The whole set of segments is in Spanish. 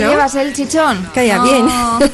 Tal llevas el chichón? Calla no, bien.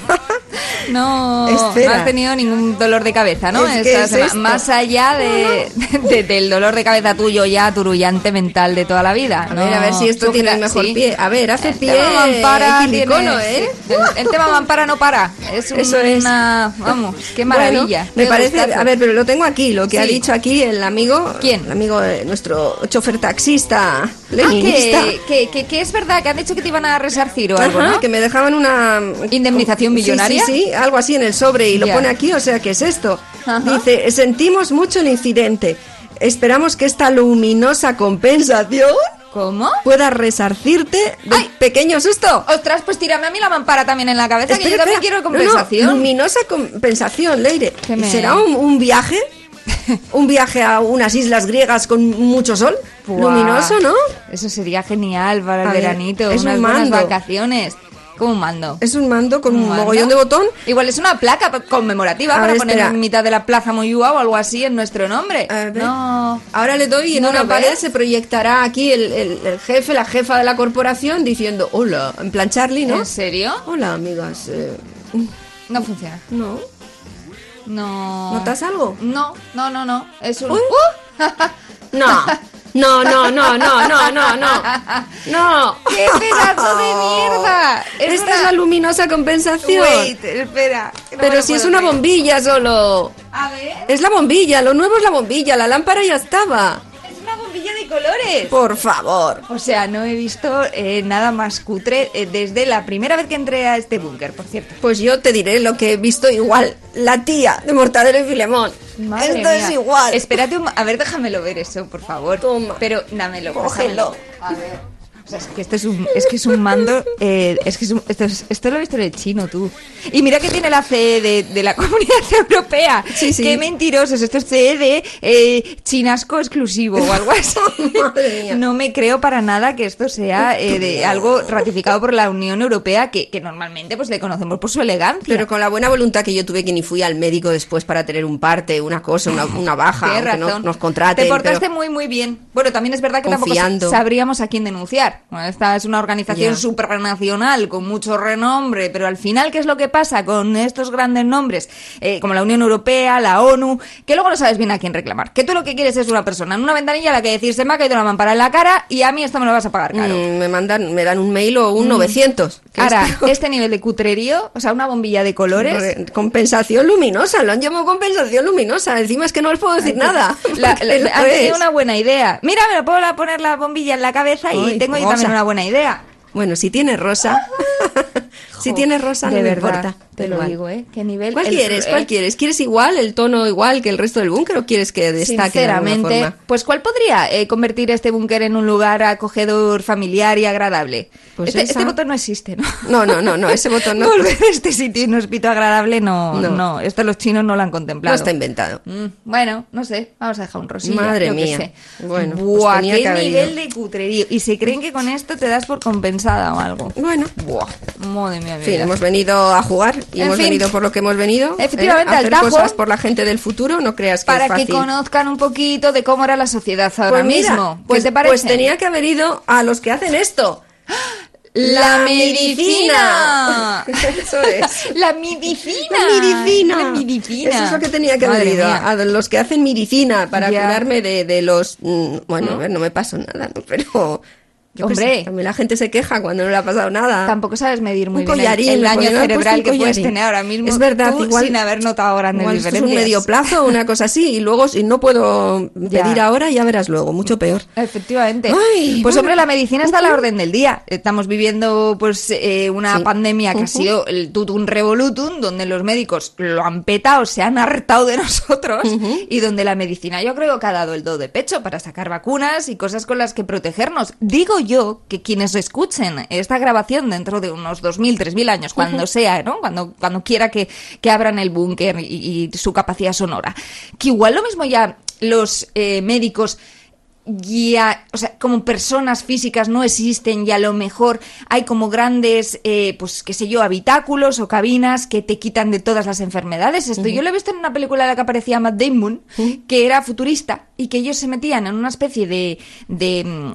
No, Espera. no has tenido ningún dolor de cabeza, ¿no? Es Esta es. Más allá de, de- del dolor de cabeza tuyo ya turullante mental de toda la vida. A ver, a ver si esto tiene el mejor pie. A ver, hace el pie tema mampara tiene- ¿eh? el, el tema mampara no para. Es Eso es. una... Vamos, qué maravilla. Bueno, me qué parece, gustazo. a ver, pero lo tengo aquí, lo que ha dicho aquí el amigo. ¿Quién? El amigo nuestro chofer taxista, leninista. que, que, que- que es verdad que han dicho que te iban a resarcir o algo, Ajá, ¿no? que me dejaban una ¿Indemnización millonaria? Sí, sí, algo así en el sobre y lo pone aquí, o sea, ¿qué es esto? Ajá. Dice, sentimos mucho el incidente. Esperamos que esta luminosa compensación ¿Cómo? pueda resarcirte de ¡Ay! pequeño susto. Ostras, pues tírame a mí la mampara también en la cabeza, que yo también espera. quiero No, no, compensación. luminosa compensación, Leire. ¿Será un, un viaje? ¿Un viaje a unas islas griegas con mucho sol? Luminoso, ¿no? Eso sería genial para el A ver, veranito, es un unas buenas mando. vacaciones. Como un mando. Es un mando con un mando? mogollón de botón. Igual es una placa conmemorativa A para ver, poner espera. en mitad de la plaza Moyúa o algo así en nuestro nombre. A ver. No. Ahora le doy y en ¿No una pared ves? se proyectará aquí el, el- el jefe, la jefa de la corporación diciendo hola, en plan Charlie, ¿no? ¿En serio? Hola, amigas. eh, No funciona. no, No. ¿notas algo? No, no, no, no. Es un. ¡Uh! No, no, no, no, no, no, no, no. No. ¡Qué pedazo de mierda! Es Esta una- es la luminosa compensación. Wait, espera. no Pero si es una bombilla solo. A ver, Es la bombilla, lo nuevo es la bombilla, la lámpara ya estaba. De colores. Por favor. O sea, no he visto eh, nada más cutre eh, desde la primera vez que entré a este búnker, por cierto. Pues yo te diré lo que he visto igual. La tía de Mortadelo y Filemón. Madre Esto mía. es igual. Espérate, un... a ver, déjamelo ver eso, por favor. Toma. Pero dámelo. Cógelo. déjamelo. A ver. Sea, es que esto es un, es que es un mando, eh, es que es un- esto, es- esto lo he visto en el chino, tú. Y mira que tiene la CE de, de la Comunidad Europea. Sí, sí. Qué mentirosos, esto es CE de eh, chinasco exclusivo o algo así. Madre mía. No me creo para nada que esto sea eh, de algo ratificado por la Unión Europea, que, que normalmente pues le conocemos por su elegancia. Pero con la buena voluntad que yo tuve que ni fui al médico después para tener un parte, una cosa, una, una baja, aunque no- nos contraten. Te portaste pero- muy, muy bien. Bueno, también es verdad que Confiando. tampoco sabríamos a quién denunciar. Esta es una organización Ya. supranacional con mucho renombre, pero al final, ¿qué es lo que pasa con estos grandes nombres? Eh, como la Unión Europea, la ONU, que luego no sabes bien a quién reclamar. Que tú lo que quieres es una persona en una ventanilla a la que decir se me ha caído la mampara en la cara y a mí esto me lo vas a pagar caro. Mm, me mandan, me dan un mail o un 900. que Ahora, es- este nivel de cutrerío, o sea, una bombilla de colores. Re- Compensación luminosa, lo han llamado compensación luminosa. Encima es que no les puedo decir nada. La, la- han tenido una buena idea. Mira, me lo puedo poner la bombilla en la cabeza y Ay, tengo rosa. también una buena idea. Bueno, si tiene rosa, si tiene rosa no de me importa. Te lo igual. digo, ¿eh? ¿Qué nivel? ¿Cuál El- quieres? eh, ¿Cuál quieres? ¿Quieres igual, el tono igual que el resto del búnker o quieres que destaque de Sinceramente, forma? pues ¿cuál podría eh, convertir este búnker en un lugar acogedor, familiar y agradable? Pues este, esa. este botón no existe, ¿no? No, no, no, no, ese botón no, Volver a este sitio inhóspito agradable no, no, No. Esto los chinos no lo han no contemplado. está inventado. Mm, bueno, no sé, vamos a dejar un rosillo. Madre yo mía. sé. Bueno, pues Buah, tenía qué que nivel de cutrerío. Y se creen que con esto te das por compensada o algo. Bueno, Buah, madre mía. en fin, hemos venido a jugar y En hemos fin. venido por lo que hemos venido. ¿eh? Efectivamente, a al hacer tajo. cosas por la gente del futuro, no creas que Para es fácil. que conozcan un poquito de cómo era la sociedad ahora pues mira, mismo. ¿Qué pues, te parece? pues tenía que haber ido a los que hacen esto. La medicina. Eso es. La medicina. La medicina. La medicina. Eso es lo que tenía que haber ido. A los que hacen medicina para Ya. curarme de, de los. mm, Bueno, a ver, no me pasó nada, ¿no? pero. Yo Hombre. sé, también la gente se queja cuando no le ha pasado nada. Tampoco sabes medir muy Un bien el- collarín, el, daño puesto cerebral que puedes tener ahora mismo. Es verdad, tú, igual- sin haber notado grandes Igual esto es un diferencias. medio plazo una cosa así, y luego si no puedo Ya. pedir ahora, ya verás luego, mucho peor. Efectivamente. Ay, pues bueno. hombre, la medicina está a la orden del día. Estamos viviendo pues eh, una Sí. pandemia que ha sido el tutum revolutum, donde los médicos lo han petado, se han hartado de nosotros y donde la medicina yo creo que ha dado el do de pecho para sacar vacunas y cosas con las que protegernos. Digo yo que quienes escuchen esta grabación dentro de unos 2.000, 3.000 años, cuando sea, ¿no? Cuando, cuando quiera que, que abran el búnker y, y su capacidad sonora, que igual lo mismo ya los eh, médicos ya, o sea, como personas físicas no existen y a lo mejor hay como grandes, eh, pues qué sé yo, habitáculos o cabinas que te quitan de todas las enfermedades. Esto yo lo he visto en una película en la que aparecía Matt Damon, que era futurista y que ellos se metían en una especie de, de mm,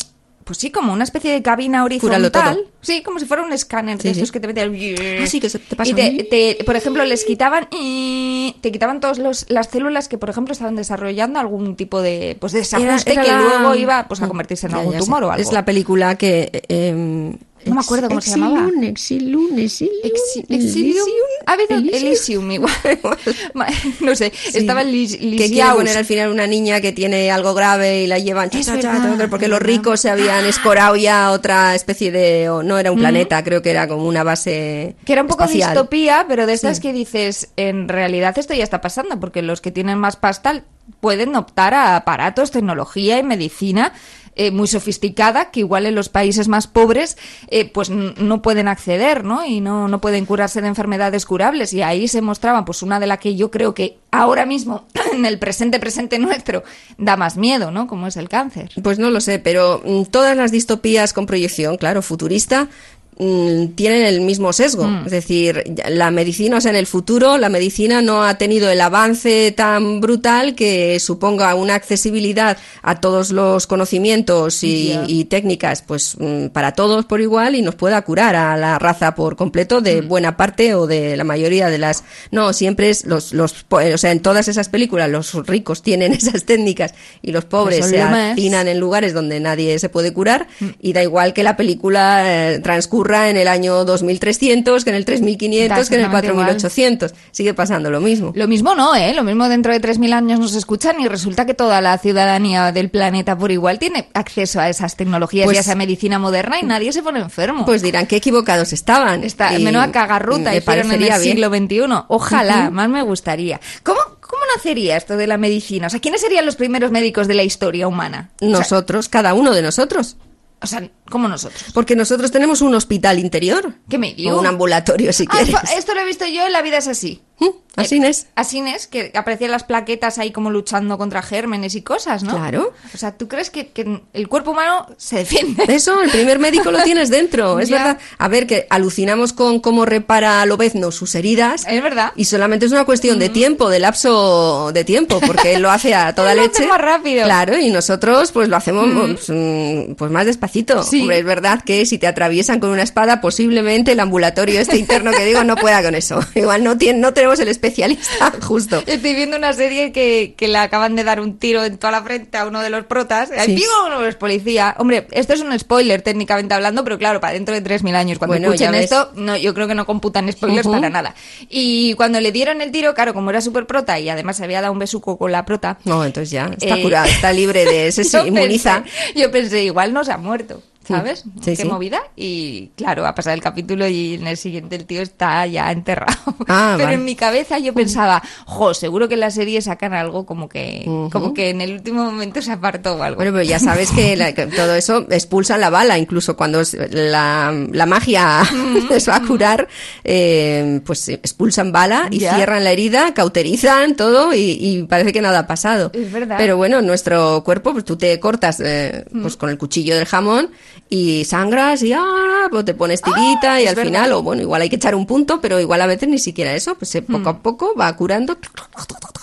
pues sí, como una especie de cabina Cúralo todo. horizontal. Sí, como si fuera un escáner Sí, de estos sí. que te metían. Ah, sí, que se te pasa. Y te, te- por ejemplo, les quitaban te quitaban todas los- las células que, por ejemplo, estaban desarrollando algún tipo de pues desajuste Era- que la- luego iba pues a convertirse en Ya, algún ya sé. tumor o algo. Es la película que. eh, No me acuerdo cómo se llamaba. Exilium, Exilium, Exilium, Exi- Exilium. Habido Elysium igual. No sé, Sí. estaba Lis- que quiere poner al final una niña que tiene algo grave y la llevan cha, cha, cha, verdad, cha, porque los ricos se habían escorado ya a otra especie de o no era un planeta creo que era como una base Que era un poco espacial. distopía, pero de estas Sí. que dices, en realidad esto ya está pasando, porque los que tienen más pasta pueden optar a aparatos, tecnología y medicina eh, muy sofisticada, que igual en los países más pobres eh, pues no pueden acceder, ¿no? Y no, no pueden curarse de enfermedades curables. Y ahí se mostraba, pues una de las que yo creo que ahora mismo, en el presente presente nuestro, da más miedo, ¿no? Como es el cáncer. Pues no lo sé, pero mm, todas las distopías con proyección, claro, futurista, tienen el mismo sesgo. Mm. Es decir, la medicina, o sea, en el futuro, la medicina no ha tenido el avance tan brutal que suponga una accesibilidad a todos los conocimientos y, técnicas, pues mm, para todos por igual y nos pueda curar a la raza por completo de Mm. buena parte o de la mayoría de las. No, siempre es los, los, po- o sea, en todas esas películas los ricos tienen esas técnicas y los pobres se hacinan en lugares donde nadie se puede curar y da igual que la película eh, transcurra en el año 2300, que en el 3500, Da que en el exactamente igual. 4800. Sigue pasando lo mismo. Lo mismo no, ¿eh? Lo mismo dentro de 3.000 años nos escuchan y resulta que toda la ciudadanía del planeta por igual tiene acceso a esas tecnologías Pues- y a esa medicina moderna y nadie se pone enfermo. Pues dirán que equivocados estaban. Está, Y menuda cagarruta me hicieron en el bien. siglo XXI. Ojalá, más me gustaría. ¿Cómo, ¿Cómo nacería esto de la medicina? O sea, ¿quiénes serían los primeros médicos de la historia humana? O sea, Nosotros, cada uno de nosotros. O sea, como nosotros. Porque nosotros tenemos un hospital interior. ¿Qué me dio? O un ambulatorio, si Ah, quieres. esto- esto lo he visto yo en La vida es así. ¿Mm? Así es. Así es, que aparecían las plaquetas ahí como luchando contra gérmenes y cosas, ¿no? Claro. O sea, ¿tú crees que, que el cuerpo humano se defiende? Eso, el primer médico lo tienes dentro, es Ya. verdad. A ver, que alucinamos con cómo repara Lobezno sus heridas. Es verdad. Y solamente es una cuestión de tiempo, de lapso de tiempo, porque él lo hace a toda Él lo leche. hace más rápido. Claro, y nosotros pues lo hacemos pues, mm, pues más despacito. Sí. Hombre, es verdad que si te atraviesan con una espada, posiblemente el ambulatorio este interno que digo no pueda con eso. Igual no, tiene, no tenemos el especialista justo. Estoy viendo una serie que, que le acaban de dar un tiro en toda la frente a uno de los protas. Sí. ¡Ay, uno es policía! Hombre, esto es un spoiler técnicamente hablando, pero claro, para dentro de 3.000 años, cuando Bueno, escuchen esto, no, yo creo que no computan spoilers para nada. Y cuando le dieron el tiro, claro, como era súper prota y además se había dado un besuco con la prota, No, entonces ya, está Eh, curado, está libre de... Se yo inmuniza. Pensé, yo pensé, igual no se ha muerto, ¿sabes? Sí, Qué sí. movida. Y claro, ha pasado el capítulo y en el siguiente el tío está ya enterrado. Ah, Pero vale. en mi cabeza yo pensaba, jo, seguro que en la serie sacan algo como que, como que en el último momento se apartó o algo. Bueno, pero ya sabes que, la- que todo eso expulsa la bala, incluso cuando la, la magia les va a curar, eh, pues expulsan bala y Ya. cierran la herida, cauterizan todo y, y parece que nada ha pasado. Es verdad. Pero bueno, nuestro cuerpo, pues tú te cortas eh, pues con el cuchillo del jamón y sangras y ah, pues te pones tirita y al verdad. final, o bueno, igual hay que echar un punto, pero igual a veces ni siquiera eso, pues poco a poco va curando,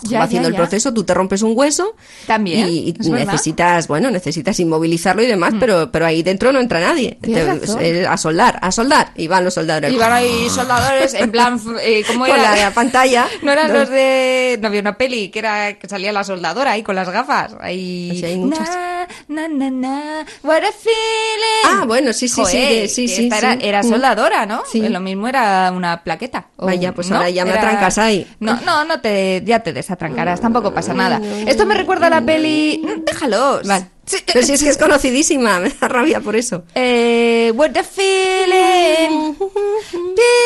Ya, va haciendo ya, el proceso, tú te rompes un hueso También, y, necesitas, bueno, necesitas inmovilizarlo y demás, pero, pero ahí dentro no entra nadie. Te- a soldar, a soldar, y van los soldadores. Y van ahí soldadores en plan, eh, ¿cómo Con era? la pantalla. No eran No. los de... No había una peli que era que salía la soldadora ahí con las gafas. Ahí... Hay muchas. Na, na, na, na, what a feeling. Ah, bueno, sí, sí, sí, Joder, de- sí, que sí, esta Era, sí. era Mm. soldadora, ¿no? Sí. Lo mismo era una plaqueta. Vaya, pues ¿no? ahora ya me atrancas ahí. No, no, no te, ya te desatrancarás, tampoco pasa nada. Esto me recuerda a la peli... Mm, Déjalos. Vale. Sí, Pero si es que es conocidísima, me da rabia por eso. Eh, what a feeling.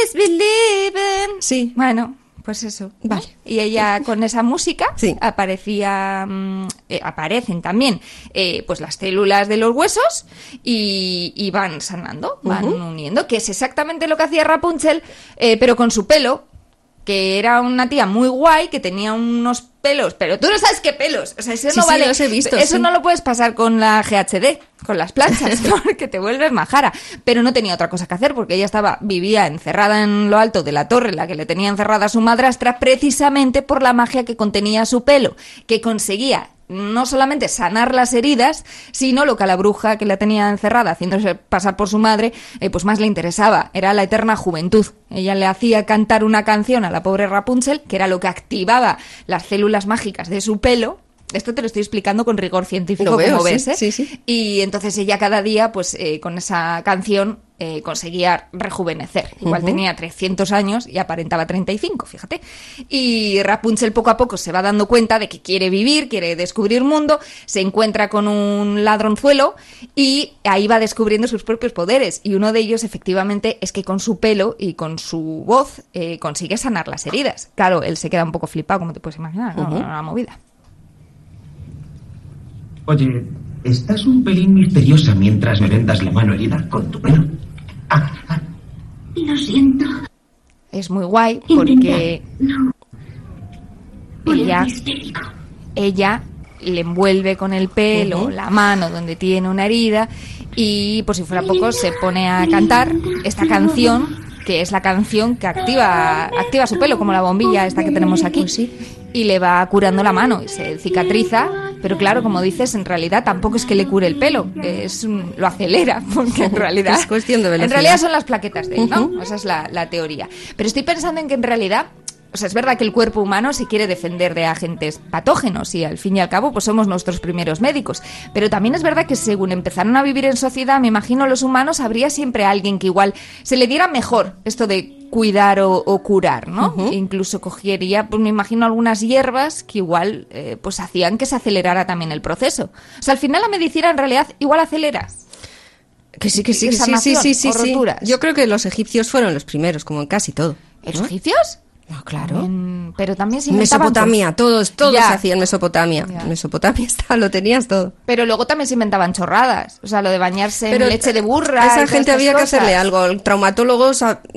Disbelieving. Sí. Bueno, pues eso. Vale. Y ella con esa música Sí. aparecía, mm, eh, aparecen también eh, pues las células de los huesos y, y van sanando, van uniendo, que es exactamente lo que hacía Rapunzel, eh, pero con su pelo, que era una tía muy guay, que tenía unos pelos, pero tú no sabes qué pelos, o sea, eso Sí, no sí, vale. los he visto, eso sí. no lo puedes pasar con la GHD, con las planchas, porque te vuelves majara. Pero no tenía otra cosa que hacer porque ella estaba, vivía encerrada en lo alto de la torre, en la que le tenía encerrada a su madrastra, precisamente por la magia que contenía su pelo, que conseguía no solamente sanar las heridas, sino lo que a la bruja que la tenía encerrada, haciéndose pasar por su madre, eh, pues más le interesaba, era la eterna juventud. Ella le hacía cantar una canción a la pobre Rapunzel, que era lo que activaba las células mágicas de su pelo. Esto te lo estoy explicando con rigor científico, veo, como sí, ves, ¿eh? sí, sí. Y entonces ella cada día, pues eh, con esa canción, eh, conseguía rejuvenecer. Igual tenía 300 años y aparentaba 35, fíjate. Y Rapunzel poco a poco se va dando cuenta de que quiere vivir, quiere descubrir mundo, se encuentra con un ladronzuelo y ahí va descubriendo sus propios poderes. Y uno de ellos, efectivamente, es que con su pelo y con su voz eh, consigue sanar las heridas. Claro, él se queda un poco flipado, como te puedes imaginar, ¿no? Una movida. Oye, estás un pelín misteriosa mientras me vendas la mano herida con tu pelo. Lo siento. Es muy guay porque No. ella, ella le envuelve con el pelo la mano donde tiene una herida y por si fuera poco se pone a cantar esta canción que es la canción que activa activa su pelo como la bombilla esta que tenemos aquí y le va curando la mano y se cicatriza pero claro como dices en realidad tampoco es que le cure el pelo es un- lo acelera porque en realidad Es cuestión de en velocidad. realidad son las plaquetas de él, ¿no? Esa es la, la teoría. Pero estoy pensando en que en realidad, o sea, es verdad que el cuerpo humano se quiere defender de agentes patógenos y al fin y al cabo, pues somos nuestros primeros médicos. Pero también es verdad que según empezaron a vivir en sociedad, me imagino los humanos, habría siempre alguien que igual se le diera mejor esto de cuidar o, o curar, ¿no? Incluso cogería, pues me imagino algunas hierbas que igual, eh, pues hacían que se acelerara también el proceso. O sea, al final la medicina en realidad igual acelera. Que sí, que sí, que sí, sí, sí, sí, sí. Yo creo que los egipcios fueron los primeros, como en casi todo. ¿Los egipcios? No, claro. También- pero también se inventaban Mesopotamia, todos, todos Ya. hacían Mesopotamia. Ya. Mesopotamia está, lo tenías todo. Pero luego también se inventaban chorradas. O sea, lo de bañarse Pero en leche de burra. Esa gente había que hacerle algo. El traumatólogo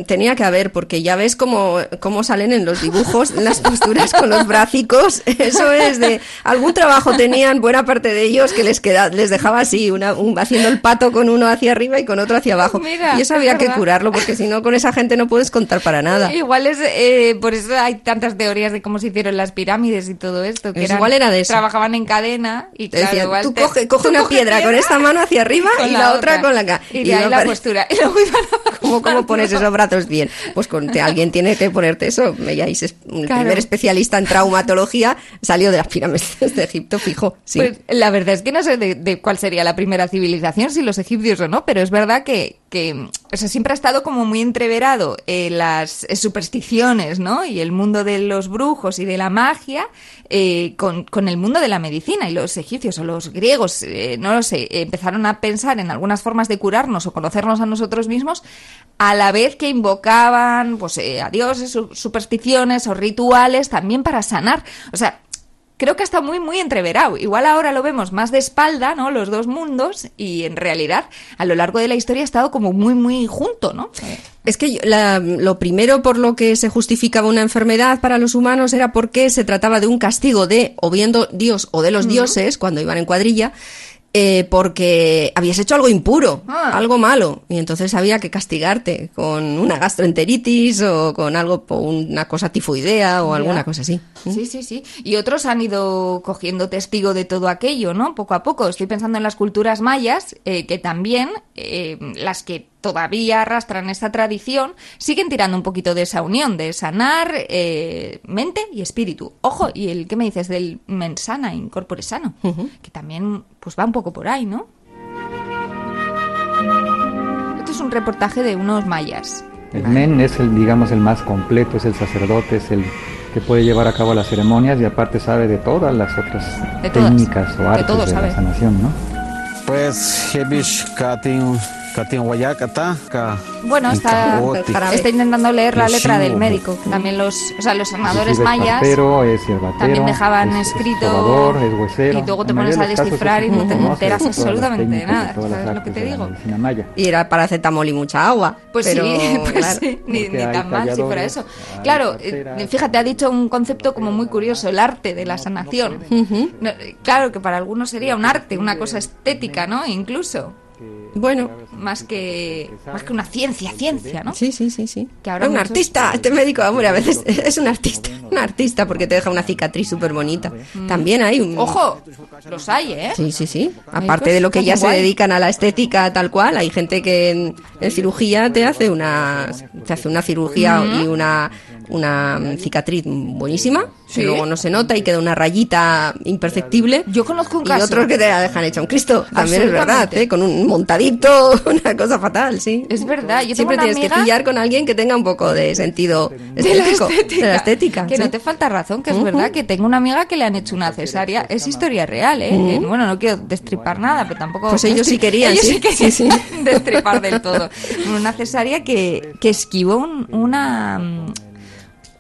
tenía que haber, porque ya ves cómo, cómo salen en los dibujos las posturas con los brácicos. Eso es de. Algún trabajo tenían, buena parte de ellos, que les queda, les dejaba así, una, un- haciendo el pato con uno hacia arriba y con otro hacia abajo. Mira, y eso es había que curarlo, porque si no, con esa gente no puedes contar para nada. Igual es, eh, por eso hay tantas teorías de cómo se hicieron las pirámides y todo esto. Que eran- igual era de eso. Trabajaban en cadena y Te claro, decían, igual tú te- coge, coge tú una coge piedra con esta mano hacia arriba y la, otra con la ca- Y, de ahí la postura. Y luego ¿Cómo, cómo pones esos brazos bien? Pues con, te- alguien tiene que ponerte eso. Es- el Claro. primer especialista en traumatología salió de las pirámides de Egipto, fijo. Sí. Pues la verdad es que no sé de, de cuál sería la primera civilización, si los egipcios o no, pero es verdad que, que o sea, siempre ha estado como muy entreverado eh, las eh, supersticiones, ¿no? Y el mundo de los brujos y de la magia eh, con, con el mundo de la medicina. Y los egipcios o los griegos, eh, no lo sé, empezaron a pensar en algunas formas de curarnos o conocernos a nosotros mismos a la vez que invocaban pues, eh, a dioses, su- supersticiones o rituales también para sanar. O sea, creo que está muy, muy entreverado. Igual ahora lo vemos más de espalda, ¿no? Los dos mundos, y en realidad a lo largo de la historia ha estado como muy, muy junto, ¿no? Es que la- lo primero por lo que se justificaba una enfermedad para los humanos era porque se trataba de un castigo de o bien do- Dios o de los dioses cuando iban en cuadrilla eh, porque habías hecho algo impuro, Ah. algo malo, y entonces había que castigarte con una gastroenteritis o con algo, una cosa tifoidea o alguna cosa así. Sí, sí, sí. Y otros han ido cogiendo testigo de todo aquello, ¿no? Poco a poco. Estoy pensando en las culturas mayas, eh, que también, eh, las que todavía arrastran esta tradición, siguen tirando un poquito de esa unión, de sanar eh, mente y espíritu. Ojo, y el que me dices del mensana, incorpore sano, que también pues va un poco por ahí, ¿no? Esto es un reportaje de unos mayas. El men es el, digamos, el más completo, es el sacerdote, es el que puede llevar a cabo las ceremonias y aparte sabe de todas las otras De todas. técnicas o De artes todo de sabe. la sanación, ¿no? Pues hebish katin Bueno, está, está intentando leer la letra del médico. También los, o sea, los sanadores mayas también dejaban es- es escrito trovador, es huesero. y luego te pones a descifrar es y no te enteras absolutamente de nada. ¿Sabes lo que te digo? Y era paracetamol y mucha agua. Pues pero, sí, pues claro. sí, ni, ni tan mal si fuera eso. Claro, eh, fíjate, ha dicho un concepto como muy curioso, el arte de la sanación. No, claro que para algunos sería un arte, una cosa estética, ¿no? Incluso, Bueno, más que, más que una ciencia, ciencia, ¿no? sí, sí, sí, sí. Que ahora un artista, este médico, hombre, a veces es un artista, un artista porque te deja una cicatriz súper bonita. También hay un... Ojo, los hay, ¿eh? Sí, sí, sí. Hay Aparte de lo que ya se dedican a la estética tal cual, hay gente que en, en cirugía te hace una te hace una cirugía y una una cicatriz buenísima, Sí. que luego no se nota y queda una rayita imperceptible. Yo conozco un y caso. otros que te la dejan hecha un Cristo, también es verdad. ¿eh? con un montadito, una cosa fatal, sí. Es verdad, yo Siempre tienes que pillar con alguien que tenga un poco de sentido de la estético, estética. de la estética, Que sí. no te falta razón, que es verdad que tengo una amiga que le han hecho una cesárea. Es historia real, ¿eh? Bueno, no quiero destripar nada, pero tampoco. Pues ellos sí querían, ellos sí, sí querían sí, sí. destripar del todo. Una cesárea que, que esquivó un, una.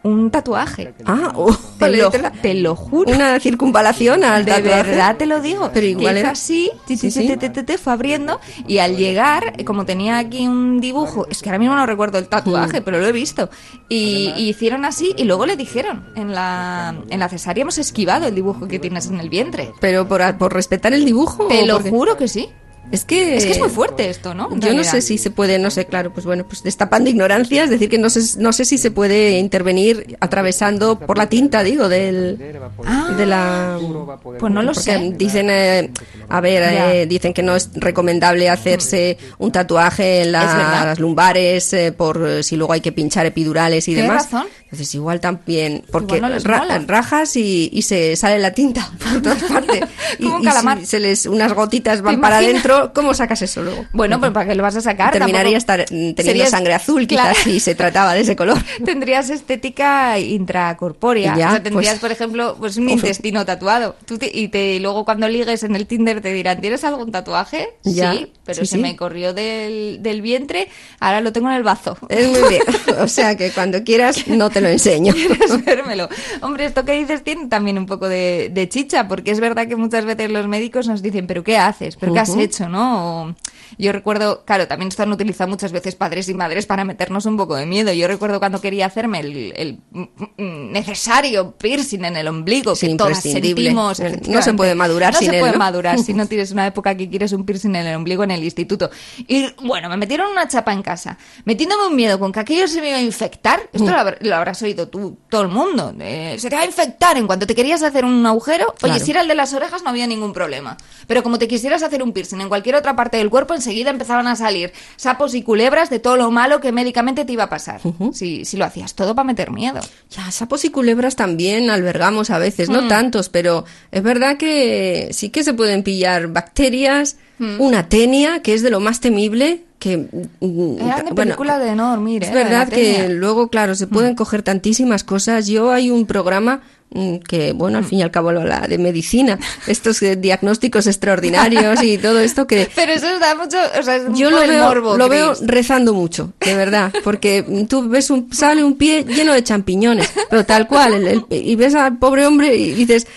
Un tatuaje. Ah, oh, Te lo, te te juro. una circunvalación al De tatuaje. verdad te lo digo. Pero igual era- así, ti, Sí, sí. ti, fue abriendo y al llegar, como tenía aquí un dibujo, es que ahora mismo no recuerdo el tatuaje, Mm. pero lo he visto. Y, y hicieron así y luego le dijeron, en la, en la cesárea hemos esquivado el dibujo que tienes en el vientre. Pero por, por respetar el dibujo. Te lo porque- juro que sí. Es que. Es que es muy fuerte esto, ¿no? Yo no sé si se puede, no sé, claro, pues bueno, pues destapando ignorancias, decir que no sé, no sé si se puede intervenir atravesando por la tinta, digo, del, Ah, de la. Pues no lo sé. dicen, eh, a ver, eh, dicen que no es recomendable hacerse un tatuaje en la- las lumbares eh, por eh, si luego hay que pinchar epidurales y Tienes demás. razón. Entonces igual también, porque Igual no ra- rajas y, y se sale la tinta por todas partes. y, y si se les unas gotitas van ¿Te para imaginas? ¿Cómo sacas eso luego? Bueno, pues para qué lo vas a sacar. Terminaría estar mm, teniendo Serías- sangre azul, Claro. quizás si se trataba de ese color. Tendrías estética intracorpórea. Ya, o sea, tendrías, pues- por ejemplo, pues un intestino tatuado. Tú te- y te, luego cuando ligues en el Tinder te dirán, ¿tienes algún tatuaje? Ya, sí, pero sí, se sí. me corrió del, del vientre, ahora lo tengo en el bazo. Es muy bien. O sea que cuando quieras no te lo enseño. ¿Quieres vérmelo? Hombre, esto que dices tiene también un poco de, de chicha, porque es verdad que muchas veces los médicos nos dicen, ¿pero qué haces? ¿Pero qué has Ujú. Hecho? ¿no? O- yo recuerdo, claro, también esto han utilizado muchas veces padres y madres para meternos un poco de miedo. Yo recuerdo cuando quería hacerme el, el, mm, mm, necesario piercing en el ombligo, Sí, que todas sentimos. No se puede madurar no sin se él, puede ¿no? madurar si no tienes una época que quieres un piercing en el ombligo en el instituto. Y bueno, me metieron una chapa en casa, metiéndome un miedo con que aquello se me iba a infectar. Esto lo, habr- lo habrás oído tú, todo el mundo. Eh, se te va a infectar en cuanto te querías hacer un agujero. Oye, Claro. si era el de las orejas no había ningún problema. Pero como te quisieras hacer un piercing en cualquier otra parte del cuerpo, enseguida empezaban a salir sapos y culebras de todo lo malo que médicamente te iba a pasar. si, si lo hacías todo para meter miedo. Ya, sapos y culebras también albergamos a veces, Mm. no tantos, pero es verdad que sí que se pueden pillar bacterias, Mm. una tenia, que es de lo más temible, que... mm, Era de bueno, película de no dormir, Es ¿eh? La de verdad la que luego, claro, se Mm. pueden coger tantísimas cosas. Yo hay un programa mm, que, bueno, Mm. al fin y al cabo lo habla de medicina, estos eh, diagnósticos extraordinarios y todo esto que Pero eso da mucho. O sea, es yo lo veo, morbo, lo veo Chris. rezando mucho, de verdad, porque tú ves un, sale un pie lleno de champiñones, pero tal cual, el- el- y ves al pobre hombre y dices,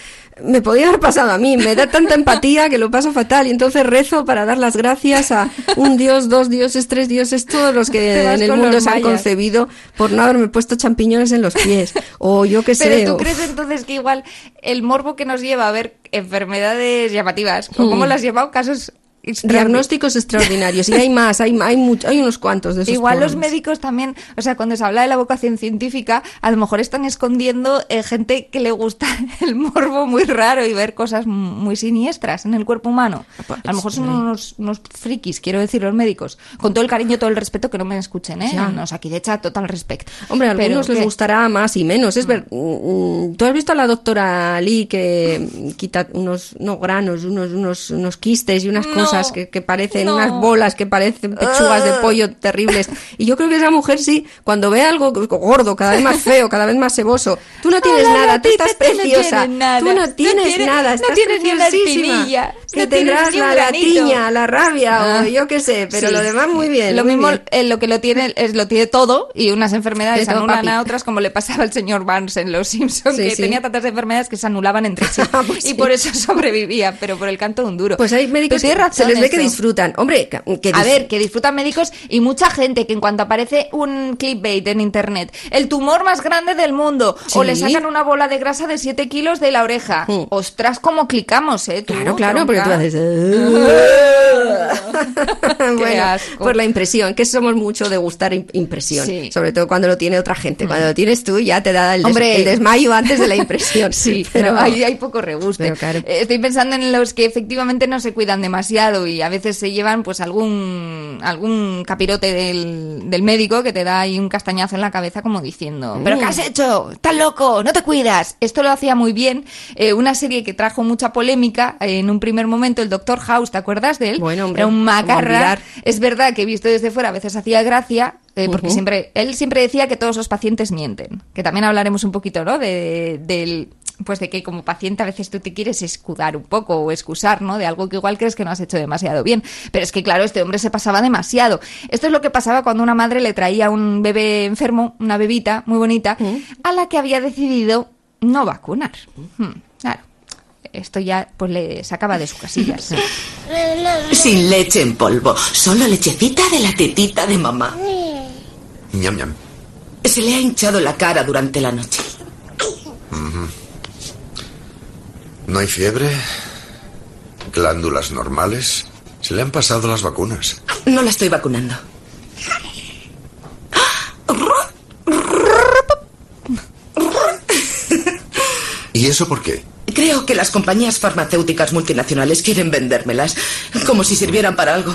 me podía haber pasado a mí. Me da tanta empatía que lo paso fatal y entonces rezo para dar las gracias a un dios, dos dioses, tres dioses, todos los que en el mundo se han concebido por no haberme puesto champiñones en los pies. O yo qué sé. Pero tú o- crees entonces que igual el morbo que nos lleva a ver enfermedades llamativas, o cómo Hmm. las has llamado, casos Diagnósticos extraordinarios. Y hay más, hay, hay, much- hay unos cuantos de esos. Igual los médicos también, o sea, cuando se habla de la vocación científica, a lo mejor están escondiendo eh, gente que le gusta el morbo muy raro y ver cosas muy siniestras en el cuerpo humano. A lo mejor son unos, unos frikis, quiero decir, los médicos. Con todo el cariño, todo el respeto, que no me escuchen, ¿eh? Ya. Nos aquí de hecha total respect. Hombre, a Pero algunos les que- gustará más y menos. Es ver, mm, ¿tú has visto a la doctora Lee que quita unos, unos granos, unos, unos, unos quistes y unas No, cosas que, que parecen, no. unas bolas que parecen pechugas de Ugh. pollo terribles? Y yo creo que esa mujer sí, cuando ve algo gordo, cada vez más feo, cada vez más ceboso, tú no tienes Hola, nada, tú estás no preciosa, tú no No tienes nada, estás tienes ni una preciosísima. que tendrás ni la latiña, la rabia Ah. o yo qué sé, pero Sí. lo demás muy bien. Lo muy mismo, bien. eh, lo que lo tiene es lo tiene todo y unas enfermedades De todo, anulan papi. a otras, como le pasaba al señor Barnes en Los Simpsons, Sí, que sí. tenía tantas enfermedades que se anulaban entre sí. Pues y por eso sobrevivía, pero por el canto de un duro. Pues hay médicos tienes que razón se les ve que disfrutan. Hombre, que, A ver, que disfrutan médicos y mucha gente que en cuanto aparece un clickbait en internet, el tumor más grande del mundo, o le sacan una bola de grasa de 7 kilos de la oreja. Mm. Ostras, cómo clicamos, ¿eh? tú, Claro, claro, porque tú haces... bueno, asco. por la impresión, que somos mucho de gustar im- impresión, Sí. sobre todo cuando lo tiene otra gente. Cuando lo tienes tú ya te da el, des- Hombre. el desmayo antes de la impresión. Sí, pero ahí hay poco reguste. Claro. Eh, Estoy pensando en los que efectivamente no se cuidan demasiado y a veces se llevan pues algún algún capirote del, del médico que te da ahí un castañazo en la cabeza como diciendo, ¿pero qué has hecho? ¿Estás loco? ¿No te cuidas? Esto lo hacía muy bien eh, una serie que trajo mucha polémica en un primer momento, el Doctor House, ¿te acuerdas de él? Bueno, hombre, Era un ¿cómo macarra. Es verdad que visto desde fuera a veces hacía gracia, eh, porque siempre él siempre decía que todos los pacientes mienten. Que también hablaremos un poquito, ¿no? De, del pues de que como paciente a veces tú te quieres escudar un poco o excusar, ¿no? De algo que igual crees que no has hecho demasiado bien. Pero es que claro, este hombre se pasaba demasiado. Esto es lo que pasaba cuando una madre le traía un bebé enfermo, una bebita muy bonita, a la que había decidido no vacunar. Hmm, claro. Esto ya pues le sacaba de su casilla. Sin leche en polvo, solo lechecita de la tetita de mamá. Ñam, ñam. Se le ha hinchado la cara durante la noche. No hay fiebre, glándulas normales. Se le han pasado las vacunas. No la estoy vacunando. ¿Y eso por qué? Creo que las compañías farmacéuticas multinacionales quieren vendérmelas, como si sirvieran para algo.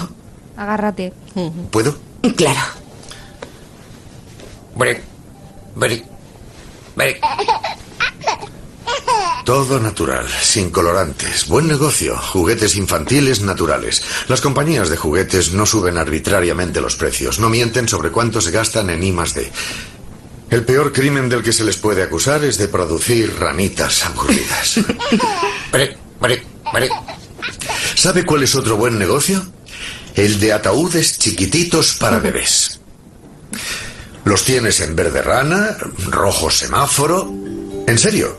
Agárrate. ¿Puedo? Claro. Break. Break. Break. Todo natural, sin colorantes, buen negocio, juguetes infantiles naturales. Las compañías de juguetes no suben arbitrariamente los precios, no mienten sobre cuánto se gastan en I más D. El peor crimen del que se les puede acusar es de producir ranitas aburridas. ¿Sabe cuál es otro buen negocio? El de ataúdes chiquititos para bebés. Los tienes en verde rana, rojo semáforo. En serio.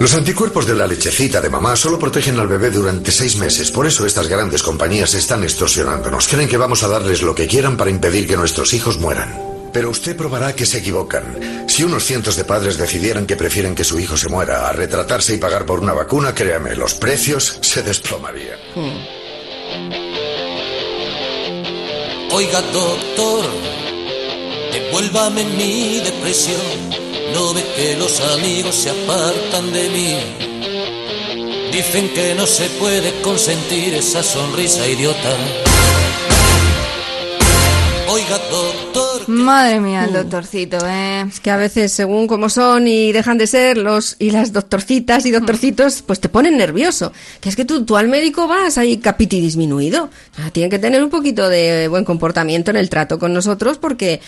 Los anticuerpos de la lechecita de mamá solo protegen al bebé durante seis meses. Por eso estas grandes compañías están extorsionándonos. Creen que vamos a darles lo que quieran para impedir que nuestros hijos mueran. Pero usted probará que se equivocan. Si unos cientos de padres decidieran que prefieren que su hijo se muera a retratarse y pagar por una vacuna, créame, los precios se desplomarían. Oiga, doctor, devuélvame mi depresión. No ve que los amigos se apartan de mí. Dicen que no se puede consentir esa sonrisa idiota. Oiga, doctor. Madre mía, el doctorcito, ¿eh? Es que a veces, según como son y dejan de ser los y las doctorcitas y doctorcitos, pues te ponen nervioso. Que es que tú, tú al médico vas ahí capiti disminuido. O sea, tienen que tener un poquito de buen comportamiento en el trato con nosotros porque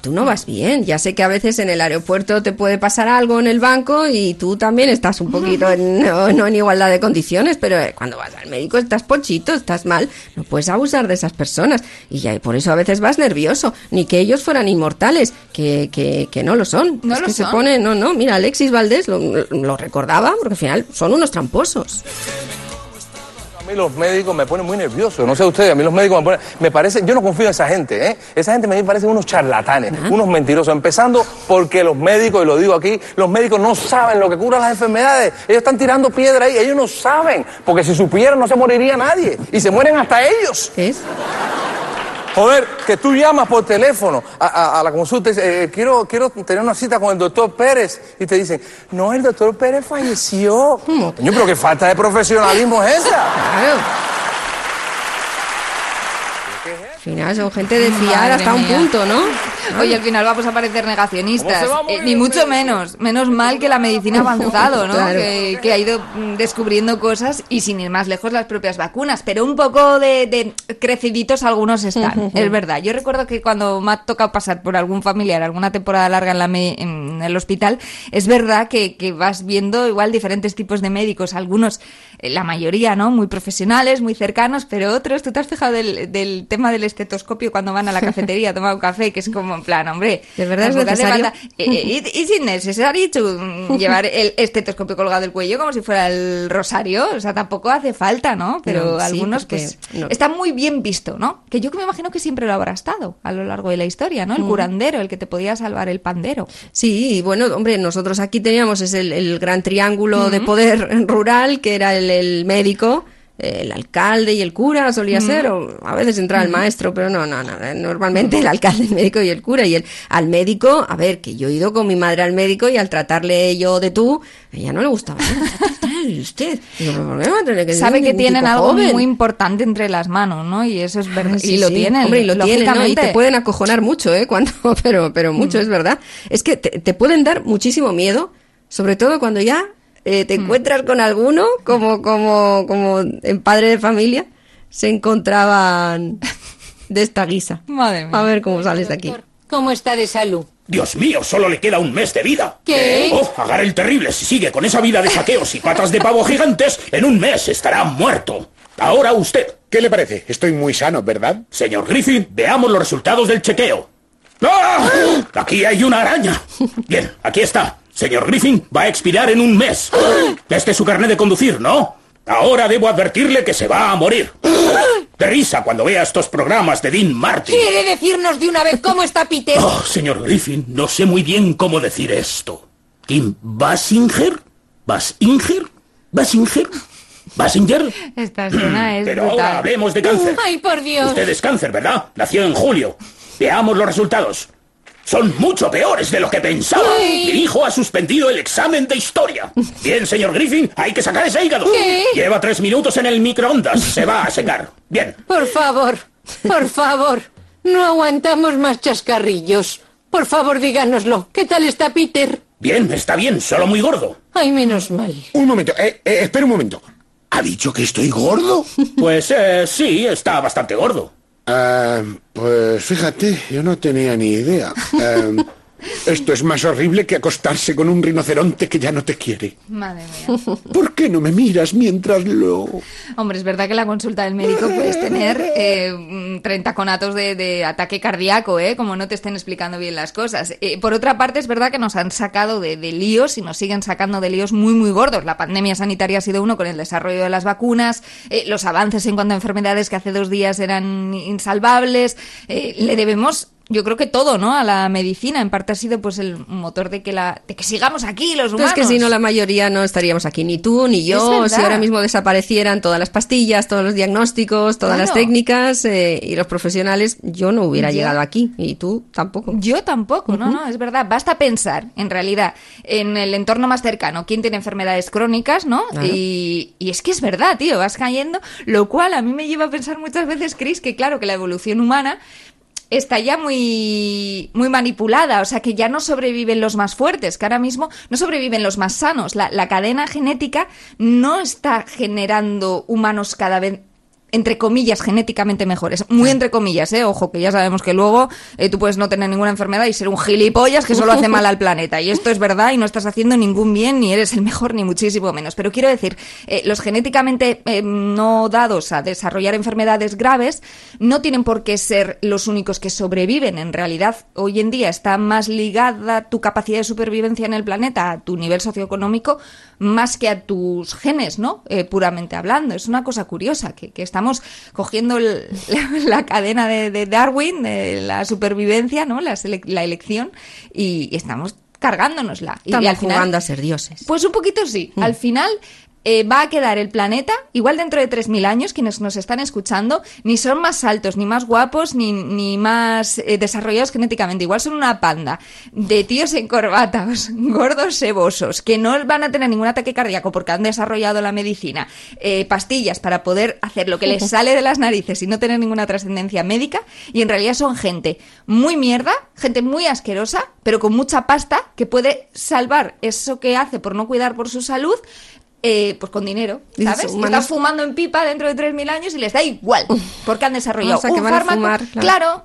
tú no vas bien. Ya sé que a veces en el aeropuerto te puede pasar algo en el banco y tú también estás un poquito en, no, no en igualdad de condiciones, pero eh, cuando vas al médico estás ponchito, estás mal, no puedes abusar de esas personas. Y ya, por eso a veces vas nervioso. Ni que ellos fueran inmortales, que, que, que no lo son. No es lo que se son. pone, no, no, mira, Alexis Valdés lo, lo recordaba, porque al final son unos tramposos. A mí los médicos me ponen muy nervioso. No sé ustedes, a mí los médicos me ponen. Me parece, yo no confío en esa gente, ¿eh? Esa gente me parece unos charlatanes, unos mentirosos. Empezando porque los médicos, y lo digo aquí, los médicos no saben lo que cura las enfermedades. Ellos están tirando piedra ahí, ellos no saben. Porque si supieran no se moriría nadie. Y se mueren hasta ellos. ¿Qué es? Joder, que tú llamas por teléfono a, a- a la consulta y dices, eh, quiero, quiero tener una cita con el doctor Pérez. Y te dicen, no, el doctor Pérez falleció. Coño, pero qué falta de profesionalismo es esa. Claro. Al final son gente de fiar Madre hasta un punto, ¿no? Oye, al final vamos a parecer negacionistas. ¿Cómo se va a morir Eh, ni mucho menos. Menos mal que la medicina ha avanzado, ¿no? Claro. Que, que ha ido mm, descubriendo cosas y sin ir más lejos las propias vacunas. Pero un poco de, de creciditos algunos están. es verdad. Yo recuerdo que cuando me ha tocado pasar por algún familiar, alguna temporada larga en, la me- en el hospital, es verdad que, que vas viendo igual diferentes tipos de médicos. Algunos, eh, la mayoría, ¿no? Muy profesionales, muy cercanos, pero otros, ¿tú te has fijado del, del tema del estetoscopio cuando van a la cafetería a tomar un café? Que es como en plan, hombre, ¿De verdad es necesario? eh, eh, es llevar el estetoscopio colgado del cuello como si fuera el rosario, o sea, tampoco hace falta, ¿no? Pero No, sí, algunos, porque pues, no. está muy bien visto, ¿no? Que yo que me imagino que siempre lo habrá estado a lo largo de la historia, ¿no? El Mm. curandero, el que te podía salvar el pandero. Sí, y bueno, hombre, nosotros aquí teníamos es el, el gran triángulo de poder rural, que era el, el médico, el alcalde y el cura solía ser, o a veces entraba el maestro, pero no, no, no, normalmente el alcalde, el médico y el cura. Y el, al médico, a ver, que yo he ido con mi madre al médico y al tratarle yo de tú, a ella no le gustaba nada. "Ay, usted, Digo, "¿Pero por qué va a tener que ser Sabe que tienen algo joven?". muy importante entre las manos, ¿no? Y eso es verdad. Ah, sí, y lo sí. tienen, Hombre, y lo tienen, ¿no? Y te pueden acojonar mucho, ¿eh? Cuando, pero, pero mucho, es verdad. Es que te, te pueden dar muchísimo miedo, sobre todo cuando ya eh, te encuentras con alguno, como, como, como en padre de familia, se encontraban de esta guisa. Madre mía. A ver cómo sales de aquí. ¿Cómo está de salud? Dios mío, solo le queda un mes de vida. ¿Qué? Oh, Agar el Terrible, si sigue con esa vida de saqueos y patas de pavo gigantes, en un mes estará muerto. Ahora usted. ¿Qué le parece? Estoy muy sano, ¿verdad? Señor Griffin, veamos los resultados del chequeo. ¡Ah! Aquí hay una araña. Bien, aquí está. Señor Griffin, va a expirar en un mes. Este es su carnet de conducir, ¿no? Ahora debo advertirle que se va a morir. De risa cuando vea estos programas de Dean Martin. ¿Quiere decirnos de una vez cómo está Peter? Oh, señor Griffin, no sé muy bien cómo decir esto. ¿Kim Basinger? ¿Basinger? ¿Basinger? ¿Basinger? Esta escena es Pero ahora hablemos de cáncer. Ay, por Dios. Usted es cáncer, ¿verdad? Nació en julio. Veamos los resultados. Son mucho peores de lo que pensaba. Ay. Mi hijo ha suspendido el examen de historia. Bien, señor Griffin, hay que sacar ese hígado. ¿Qué? Lleva tres minutos en el microondas. Se va a secar. Bien. Por favor, por favor. No aguantamos más chascarrillos. Por favor, díganoslo. ¿Qué tal está Peter? Bien, está bien, solo muy gordo. Ay, menos mal. Un momento, eh, eh, espera un momento. ¿Ha dicho que estoy gordo? Pues eh, sí, está bastante gordo. Ah, pues fíjate, yo no tenía ni idea. Ah, esto es más horrible que acostarse con un rinoceronte que ya no te quiere. Madre mía. ¿Por qué no me miras mientras lo... Hombre, es verdad que la consulta del médico puedes tener eh, mm, 30 conatos de, de ataque cardíaco, ¿eh? Como no te estén explicando bien las cosas. Eh, por otra parte, es verdad que nos han sacado de, de líos y nos siguen sacando de líos muy, muy gordos. La pandemia sanitaria ha sido uno con el desarrollo de las vacunas, eh, los avances en cuanto a enfermedades que hace dos días eran insalvables. Eh, le debemos yo creo que todo, ¿no? A la medicina, en parte ha sido pues el motor de que la de que sigamos aquí los Pero humanos. es que si no, la mayoría no estaríamos aquí, ni tú ni yo. Si ahora mismo desaparecieran todas las pastillas, todos los diagnósticos, todas las técnicas eh, y los profesionales, yo no hubiera llegado aquí. Y tú tampoco. Yo tampoco, no, no, es verdad. Basta pensar, en realidad, en el entorno más cercano, quién tiene enfermedades crónicas, ¿no? Claro. Y, y es que es verdad, tío, vas cayendo, lo cual a mí me lleva a pensar muchas veces, Chris, que claro, que la evolución humana está ya muy, muy manipulada, o sea que ya no sobreviven los más fuertes, que ahora mismo no sobreviven los más sanos. La, la cadena genética no está generando humanos cada vez entre comillas, genéticamente mejores. Muy entre comillas, ¿eh? Ojo, que ya sabemos que luego eh, tú puedes no tener ninguna enfermedad y ser un gilipollas que solo hace mal al planeta. Y esto es verdad y no estás haciendo ningún bien, ni eres el mejor, ni muchísimo menos. Pero quiero decir, eh, los genéticamente eh, no dados a desarrollar enfermedades graves no tienen por qué ser los únicos que sobreviven. En realidad, hoy en día está más ligada tu capacidad de supervivencia en el planeta a tu nivel socioeconómico más que a tus genes, ¿no? Eh, puramente hablando. Es una cosa curiosa, que, que estamos cogiendo el- la, la cadena de, de Darwin, de la supervivencia, ¿no? La, la elección, y, y estamos cargándonosla. Y- y, Estamos al final, jugando a ser dioses. pues un poquito sí. Mm. Al final eh, va a quedar el planeta, igual dentro de 3.000 años, quienes nos están escuchando, ni son más altos, ni más guapos, ni, ni más eh, desarrollados genéticamente. Igual son una panda de tíos en corbatas, gordos sebosos, que no van a tener ningún ataque cardíaco porque han desarrollado la medicina, eh, pastillas para poder hacer lo que les sale de las narices y no tener ninguna trascendencia médica. Y en realidad son gente muy mierda, gente muy asquerosa, pero con mucha pasta que puede salvar eso que hace por no cuidar por su salud. Eh, pues con dinero, ¿sabes? humanos- Están fumando en pipa dentro de 3.000 años y les da igual, porque han desarrollado O sea, que un a fumar, claro. claro.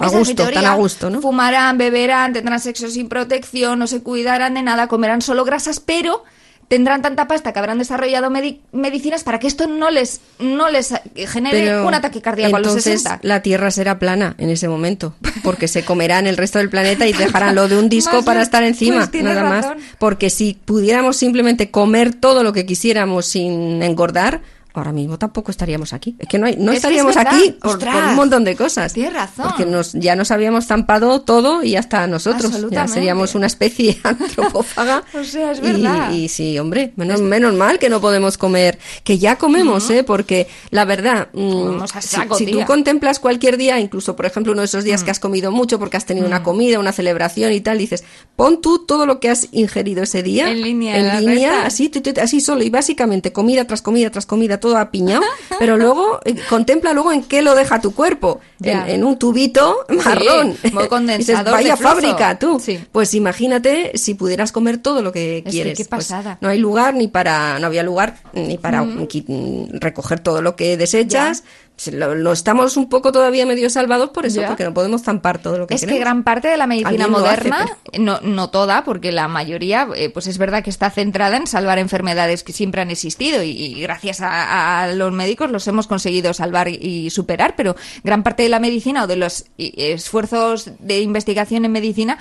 A es gusto, tan a gusto, ¿no? Fumarán, beberán, tendrán sexo sin protección, no se cuidarán de nada, comerán solo grasas, pero tendrán tanta pasta que habrán desarrollado medi- medicinas para que esto no les, no les genere Pero un ataque cardíaco a los entonces 60. la Tierra será plana en ese momento, porque se comerán el resto del planeta y dejarán lo de un disco para estar encima, pues tienes nada razón. más. Porque si pudiéramos simplemente comer todo lo que quisiéramos sin engordar, ahora mismo tampoco estaríamos aquí. Es que no, hay- no estaríamos es aquí por, un montón de cosas. Tienes razón. Porque nos, ya nos habíamos zampado todo y hasta nosotros. Ya seríamos una especie antropófaga. O sea, es verdad. Y, sí, hombre, menos, menos mal que no podemos comer, que ya comemos, ¿eh? Porque la verdad, mm, si- tú contemplas cualquier día, incluso por ejemplo uno de esos días que has comido mucho porque has tenido una comida, una celebración y tal, dices, pon tú todo lo que has ingerido ese día En línea, en línea, así, así solo y básicamente comida tras comida tras comida, todo apiñado, pero luego eh, contempla luego en qué lo deja tu cuerpo, en, un tubito marrón. muy condensador vaya de flujo". fábrica tú. Sí. Pues imagínate si pudieras comer todo lo que quieres. qué Pues pasada. no hay lugar ni para, no había lugar ni para Mm. recoger todo lo que desechas. Se Lo, lo estamos un poco todavía medio salvados por eso, Ya. porque no podemos zampar todo lo que Es que gran parte de la medicina hace, moderna, no, no toda, porque la mayoría, eh, pues es verdad que está centrada en salvar enfermedades que siempre han existido y, y gracias a, a los médicos los hemos conseguido salvar y, superar, pero gran parte de la medicina o de los i- esfuerzos de investigación en medicina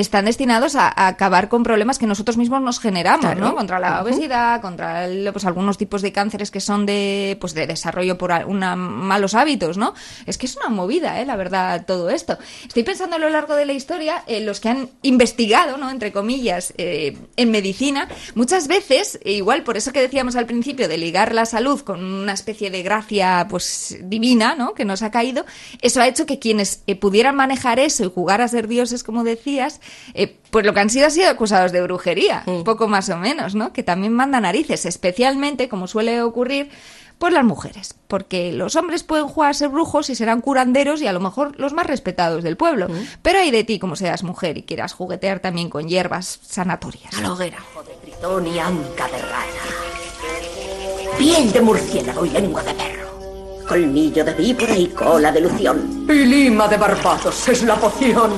están destinados a, a acabar con problemas que nosotros mismos nos generamos, Claro. ¿no? Contra la obesidad, contra el- pues algunos tipos de cánceres que son de pues de desarrollo por una, malos hábitos, ¿no? Es que es una movida, ¿eh? La verdad, todo esto. Estoy pensando a lo largo de la historia, eh, los que han investigado, ¿no? Entre comillas, eh, en medicina, muchas veces, igual por eso que decíamos al principio de ligar la salud con una especie de gracia, pues divina, ¿no? Que nos ha caído, eso ha hecho que quienes eh, pudieran manejar eso y jugar a ser dioses, como decías, eh, pues lo que han sido ha sido acusados de brujería, poco más o menos, ¿no? Que también manda narices, especialmente, como suele ocurrir, pues las mujeres, porque los hombres pueden jugar a ser brujos y serán curanderos y a lo mejor los más respetados del pueblo, pero hay de ti como seas mujer y quieras juguetear también con hierbas sanatorias. A la hoguera, tritón y anca de rana. Piel de murciélago y lengua de perro. Colmillo de víbora y cola de lución. Y lima de barbados es la poción.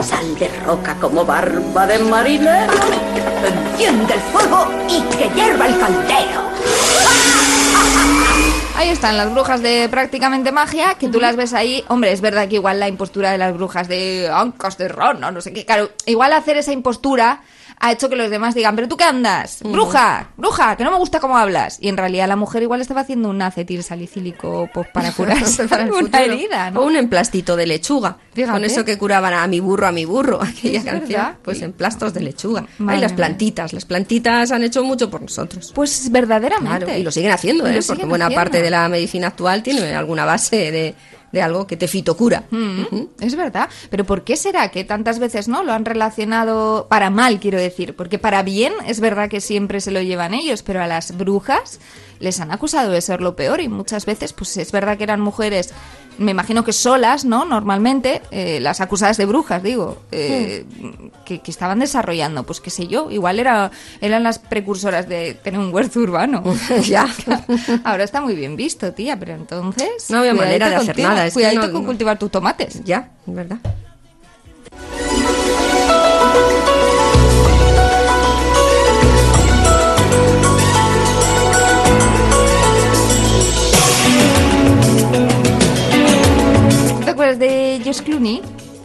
Sal de roca como barba de marinero. Enciende el fuego y que hierva el caldero. Ahí están las brujas de prácticamente magia, que tú las ves ahí. Hombre, es verdad que igual la impostura de las brujas de ancas de rana, no sé qué. Claro, igual hacer esa impostura ha hecho que los demás digan, pero tú qué andas, bruja, bruja, que no me gusta cómo hablas. Y en realidad la mujer igual estaba haciendo un acetil salicílico pues, para curarse Para una herida, ¿no? O un emplastito de lechuga. Fíjate. Con eso que curaban a mi burro, a mi burro, aquella Es canción. verdad. Pues emplastos de lechuga. Madre Ay, las plantitas. Las plantitas han hecho mucho por nosotros. Pues verdaderamente. Claro, y lo siguen haciendo, ¿eh? Porque buena parte de la medicina actual tiene alguna base de, de algo que te fitocura. Mm, Es verdad, pero ¿por qué será que tantas veces no lo han relacionado para mal, quiero decir? Porque para bien es verdad que siempre se lo llevan ellos, pero a las brujas les han acusado de ser lo peor y muchas veces, pues es verdad que eran mujeres, me imagino que solas, ¿no? Normalmente, eh, las acusadas de brujas, digo, eh, que, que estaban desarrollando, pues qué sé yo, igual era, eran las precursoras de tener un huerto urbano. Ya. Ahora está muy bien visto, tía, pero entonces... No había manera de hacer contigo, nada, es que cuidadito no- con no. cultivar tus tomates. Ya, es verdad. ¿Te acuerdas de Josh Clooney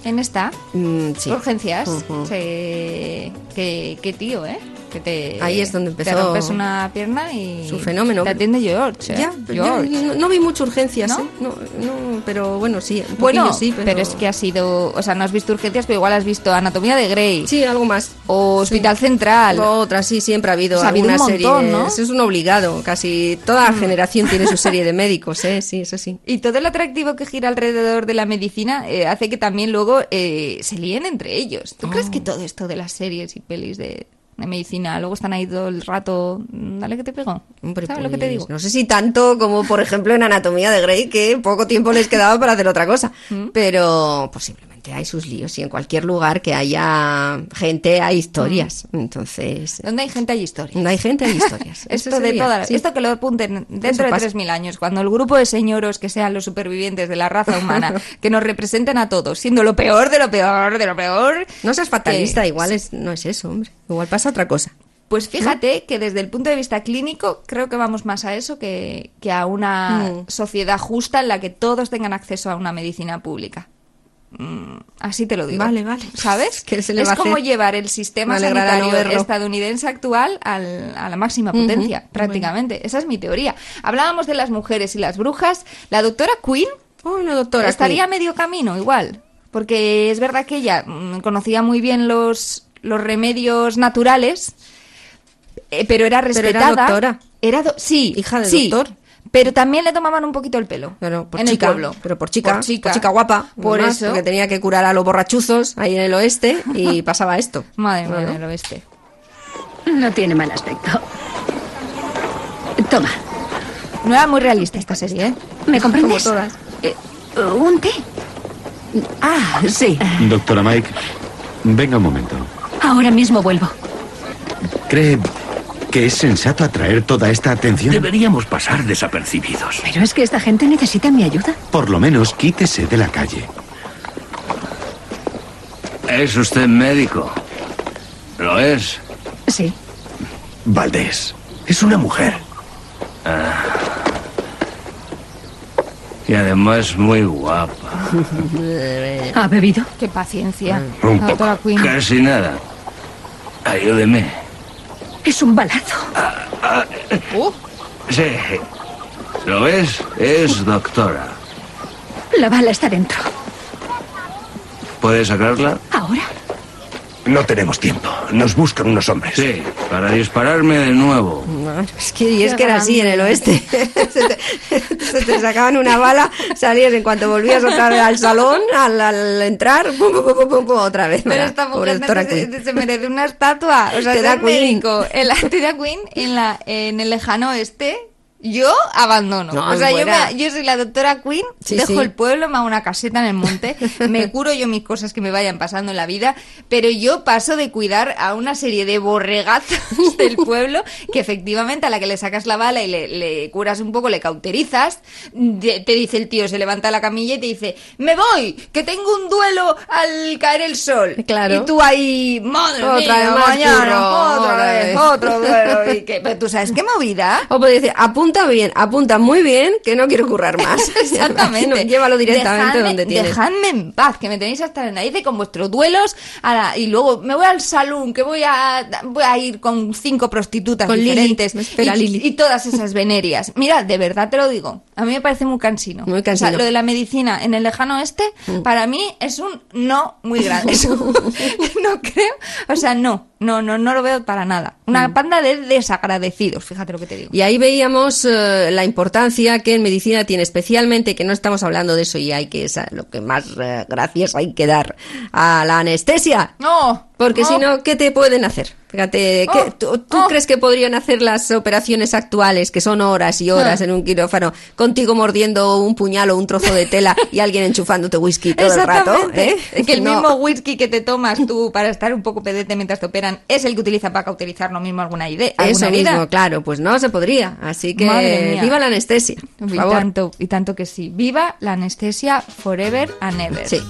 en esta? Mm, sí. Urgencias. Se- Qué, qué tío, ¿eh? Que te, Ahí es donde Te empezó rompes una pierna y... su fenómeno. Te atiende George, ¿eh? Ya, yo George. no, no vi mucho urgencias, ¿No? ¿eh? No, no, pero bueno, sí, un Bueno, sí, pero... es que ha sido... O sea, no has visto Urgencias, pero igual has visto Anatomía de Grey. Sí, algo más. O Hospital Central. Otra, sí, siempre ha habido O sea, ha habido un montón, serie. Mm. Es un obligado. Casi toda generación tiene su serie de médicos, ¿eh? Sí, eso sí. Y todo el atractivo que gira alrededor de la medicina eh, hace que también luego eh, se líen entre ellos. ¿Tú crees Oh. que todo esto de las series y pelis de, de medicina luego están ahí todo el rato... Dale que te pego. Hombre, ¿Sabes lo que te pues, digo? No sé si tanto como, por ejemplo, en Anatomía de Grey, que poco tiempo les quedaba para hacer otra cosa. Mm. Pero posiblemente hay sus líos y en cualquier lugar que haya gente hay historias. Mm. Entonces, Donde hay gente hay historia. donde hay gente hay historias. Esto de sí. esto que lo apunten dentro Eso de pasa. 3.000 años, cuando el grupo de señoros que sean los supervivientes de la raza humana, que nos representen a todos, siendo lo peor de lo peor de lo peor. No seas fatalista, que- igual es, no es eso, hombre. Igual pasa otra cosa. Pues fíjate que desde el punto de vista clínico creo que vamos más a eso que, que a una Mm. sociedad justa en la que todos tengan acceso a una medicina pública. Mm, así te lo digo. Vale, vale. ¿Sabes? ¿Qué se le es va como llevar el sistema no sanitario estadounidense actual al- a la máxima potencia, prácticamente. Esa es mi teoría. Hablábamos de las mujeres y las brujas. La doctora Quinn Oh, la doctora estaría a medio camino igual. Porque es verdad que ella mm, conocía muy bien los, los remedios naturales, eh, pero era Pero era respetada. doctora. Era do- sí, Hija de sí, doctor. Pero también le tomaban un poquito el pelo. Pero por en chica, el pueblo. pero por chica, Por chica. por chica guapa, Por además, eso. porque tenía que curar a los borrachuzos ahí en el oeste y pasaba esto. Madre mía, Bueno. del oeste. No tiene mal aspecto. Toma, No era muy realista esta serie, ¿eh? ¿me comprendes? Como todas. Eh, ¿Un té? Ah, sí. Doctora Mike, venga un momento. Ahora mismo vuelvo. ¿Cree que es sensato atraer toda esta atención? Deberíamos pasar desapercibidos. Pero es que esta gente necesita mi ayuda. Por lo menos quítese de la calle. ¿Es usted médico? ¿Lo es? Sí. Valdés, es una mujer. Ah. Y además muy guapa. ¿Ha bebido? Qué paciencia. Un poco. Quinn. Casi nada. Ayúdeme. Es un balazo. Sí. ¿Lo ves? Es doctora. La bala está dentro. ¿Puede sacarla? ¿Ahora? No tenemos tiempo. Nos buscan unos hombres. Sí, para dispararme de nuevo. No, es que, y es que era así en el oeste. se, te, se te sacaban una bala, salías en cuanto volvías otra vez al salón, al, al entrar, pum, pum, pum, pum, pum, pum, otra vez. Pero esta mujer se, se merece una estatua. O sea, Te da Queen. la te da Queen en la en el lejano oeste. Yo abandono. No, o sea, yo, me- yo soy la doctora Queen, Sí, dejo sí. el pueblo, me hago una caseta en el monte, me curo yo mis cosas que me vayan pasando en la vida, pero yo paso de cuidar a una serie de borregazos del pueblo que efectivamente a la que le sacas la bala y le, le curas un poco, le cauterizas, te dice el tío, se levanta la camilla y te dice, me voy, que tengo un duelo al caer el sol. Claro. Y tú ahí, madre Otra mía, vez mañana, curro, otra otra vez, vez". otro duelo. Y que, pero tú sabes qué movida. O puede decir, apunta bien, apunta muy bien, que no quiero currar más. Exactamente. No, llévalo directamente Dejadme- donde tienes. Dejadme en paz, que me tenéis hasta la nariz con vuestros duelos. a la- y luego me voy al salón, que voy a, voy a ir con cinco prostitutas Con diferentes. espera y, Lili. y todas esas venerias. Mira, de verdad te lo digo. A mí me parece muy cansino. Muy O cansino. sea, lo de la medicina en el lejano oeste, para mí es un no muy grande. No creo. O sea, no. No, no, no lo veo para nada. Una panda de desagradecidos, fíjate lo que te digo. Y ahí veíamos eh, la importancia que en medicina tiene especialmente, que no estamos hablando de eso y hay que, esa- lo que más eh, gracias hay que dar a la anestesia. No. Porque si Oh. no, ¿qué te pueden hacer? Fíjate, ¿qué- Oh, ¿tú, tú oh. crees que podrían hacer las operaciones actuales, que son horas y horas Ah. en un quirófano, contigo mordiendo un puñal o un trozo de tela y alguien enchufándote whisky todo el rato? ¿eh? Que el No. mismo whisky que te tomas tú para estar un poco pedete mientras te operan es el que utiliza para utilizar lo mismo alguna idea. Eso alguna mismo, claro, pues no se podría. Así que viva la anestesia. Por Y favor. tanto, y tanto que sí. Viva la anestesia forever and ever. Sí.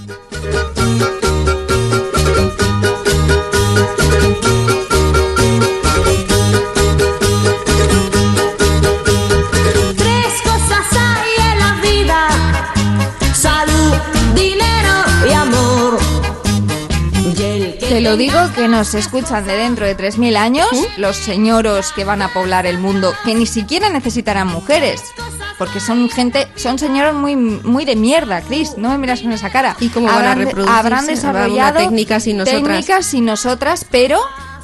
Te lo digo que nos escuchan de dentro de 3.000 años los señoros que van a poblar el mundo, que ni siquiera necesitarán mujeres. Porque son gente, son señoros muy, muy de mierda, Chris. No me miras con esa cara. ¿Y cómo van a reproducirse? Habrán desarrollado técnica sin nosotras. técnicas sin nosotras, pero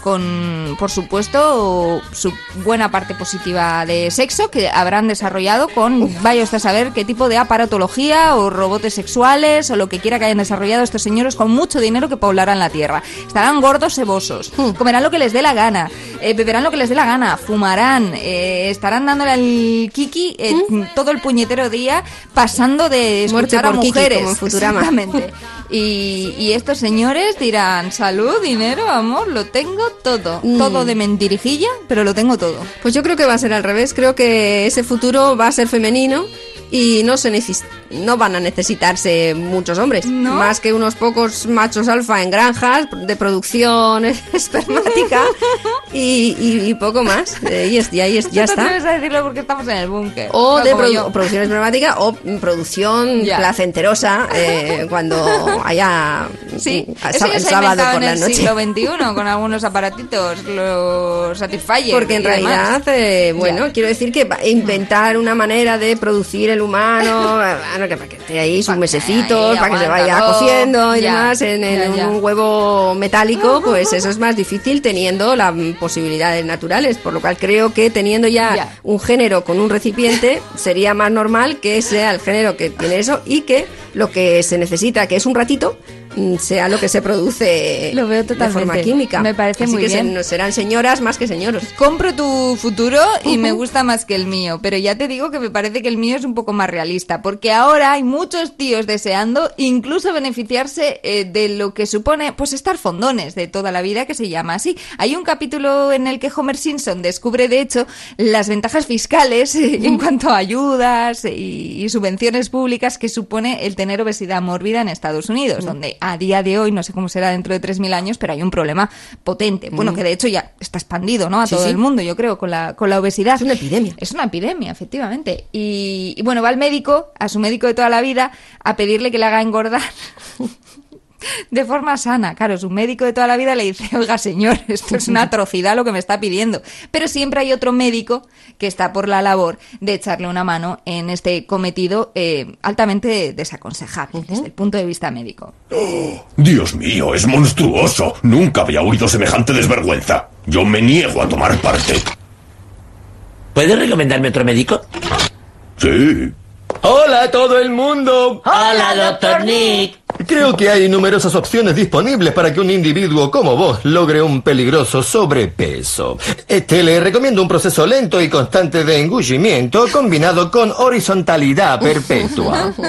con, por supuesto, su buena parte positiva de sexo que habrán desarrollado con, vaya usted a saber qué tipo de aparatología o robotes sexuales o lo que quiera que hayan desarrollado estos señores con mucho dinero que poblarán la tierra. Estarán gordos, cebosos, comerán lo que les dé la gana, eh, beberán lo que les dé la gana, fumarán, eh, estarán dándole al kiki eh, todo el puñetero día pasando de Muerte escuchar a por kiki, mujeres. como en Futurama. Exactamente. Y, y estos señores dirán, salud, dinero, amor, lo tengo todo. Mm. Todo de mentirijilla, pero lo tengo todo. Pues yo creo que va a ser al revés. Creo que ese futuro va a ser femenino y no se no van a necesitarse muchos hombres, más que unos pocos machos alfa en granjas de producción espermática y, y- y poco más. Eh, y, es- y ahí es- ya No está. atreves a decirlo porque estamos en el búnker. O No de produ- producción espermática o producción Ya. placenterosa eh, cuando haya Sí, mm, eso ya el sábado por en la el noche. siglo XXI con algunos aparatitos, los Satisfyer. Porque en y realidad, eh, bueno, quiero decir que inventar una manera de producir el humano, bueno, que para que esté ahí sus mesecitos, para que se vaya cociendo y ya, demás en, en ya, ya. un huevo metálico, pues eso es más difícil teniendo las posibilidades naturales, por lo cual creo que teniendo ya, un género con un recipiente sería más normal que sea el género que tiene eso y que lo que se necesita, que es un ratito, sea lo que se produce Lo veo de totalmente. forma química. Me parece Así muy que bien. serán señoras más que señoros. Compro tu futuro y me gusta más que el mío, pero ya te digo que me parece que el mío es un poco más realista, porque ahora hay muchos tíos deseando incluso beneficiarse eh, de lo que supone pues estar fondones de toda la vida, que se llama así. Hay un capítulo en el que Homer Simpson descubre de hecho las ventajas fiscales eh, en cuanto a ayudas y, y subvenciones públicas que supone el tener obesidad mórbida en Estados Unidos, donde a día de hoy, no sé cómo será dentro de 3.000 años, pero hay un problema potente. Bueno, Mm. que de hecho ya está expandido, ¿no? A Sí, todo sí. el mundo, yo creo, con la, con la obesidad. Es una epidemia. Es una epidemia, efectivamente. Y, y bueno, va al médico, a su médico de toda la vida, a pedirle que le haga engordar. De forma sana, claro, su médico de toda la vida le dice, oiga señor, esto es una atrocidad lo que me está pidiendo. Pero siempre hay otro médico que está por la labor de echarle una mano en este cometido eh, altamente desaconsejable desde el punto de vista médico. Dios mío, es monstruoso. Nunca había oído semejante desvergüenza. Yo me niego a tomar parte. ¿Puedes recomendarme otro médico? Sí. Hola a todo el mundo. Hola, doctor Nick. Creo que hay numerosas opciones disponibles para que un individuo como vos logre un peligroso sobrepeso. Este le recomiendo un proceso lento y constante de engullimiento combinado con horizontalidad perpetua.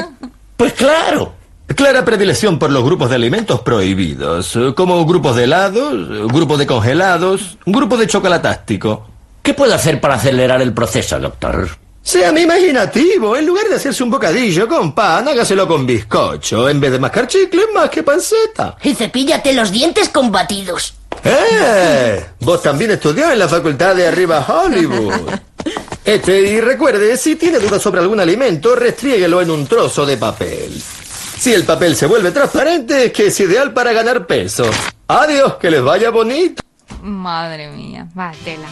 Pues claro. Clara predilección por los grupos de alimentos prohibidos, como grupos de helados, grupos de congelados, grupo de chocolatástico. ¿Qué puedo hacer para acelerar el proceso, doctor? Sean imaginativo. En lugar de hacerse un bocadillo con pan, hágaselo con bizcocho. En vez de mascar chicle, más que panceta. Y cepíllate los dientes con batidos. ¡Eh! Vos también estudió en la facultad de Arriba Hollywood. Este, y recuerde, si tiene dudas sobre algún alimento, restríguelo en un trozo de papel. Si el papel se vuelve transparente, es que es ideal para ganar peso. Adiós, que les vaya bonito. Madre mía, va, tela.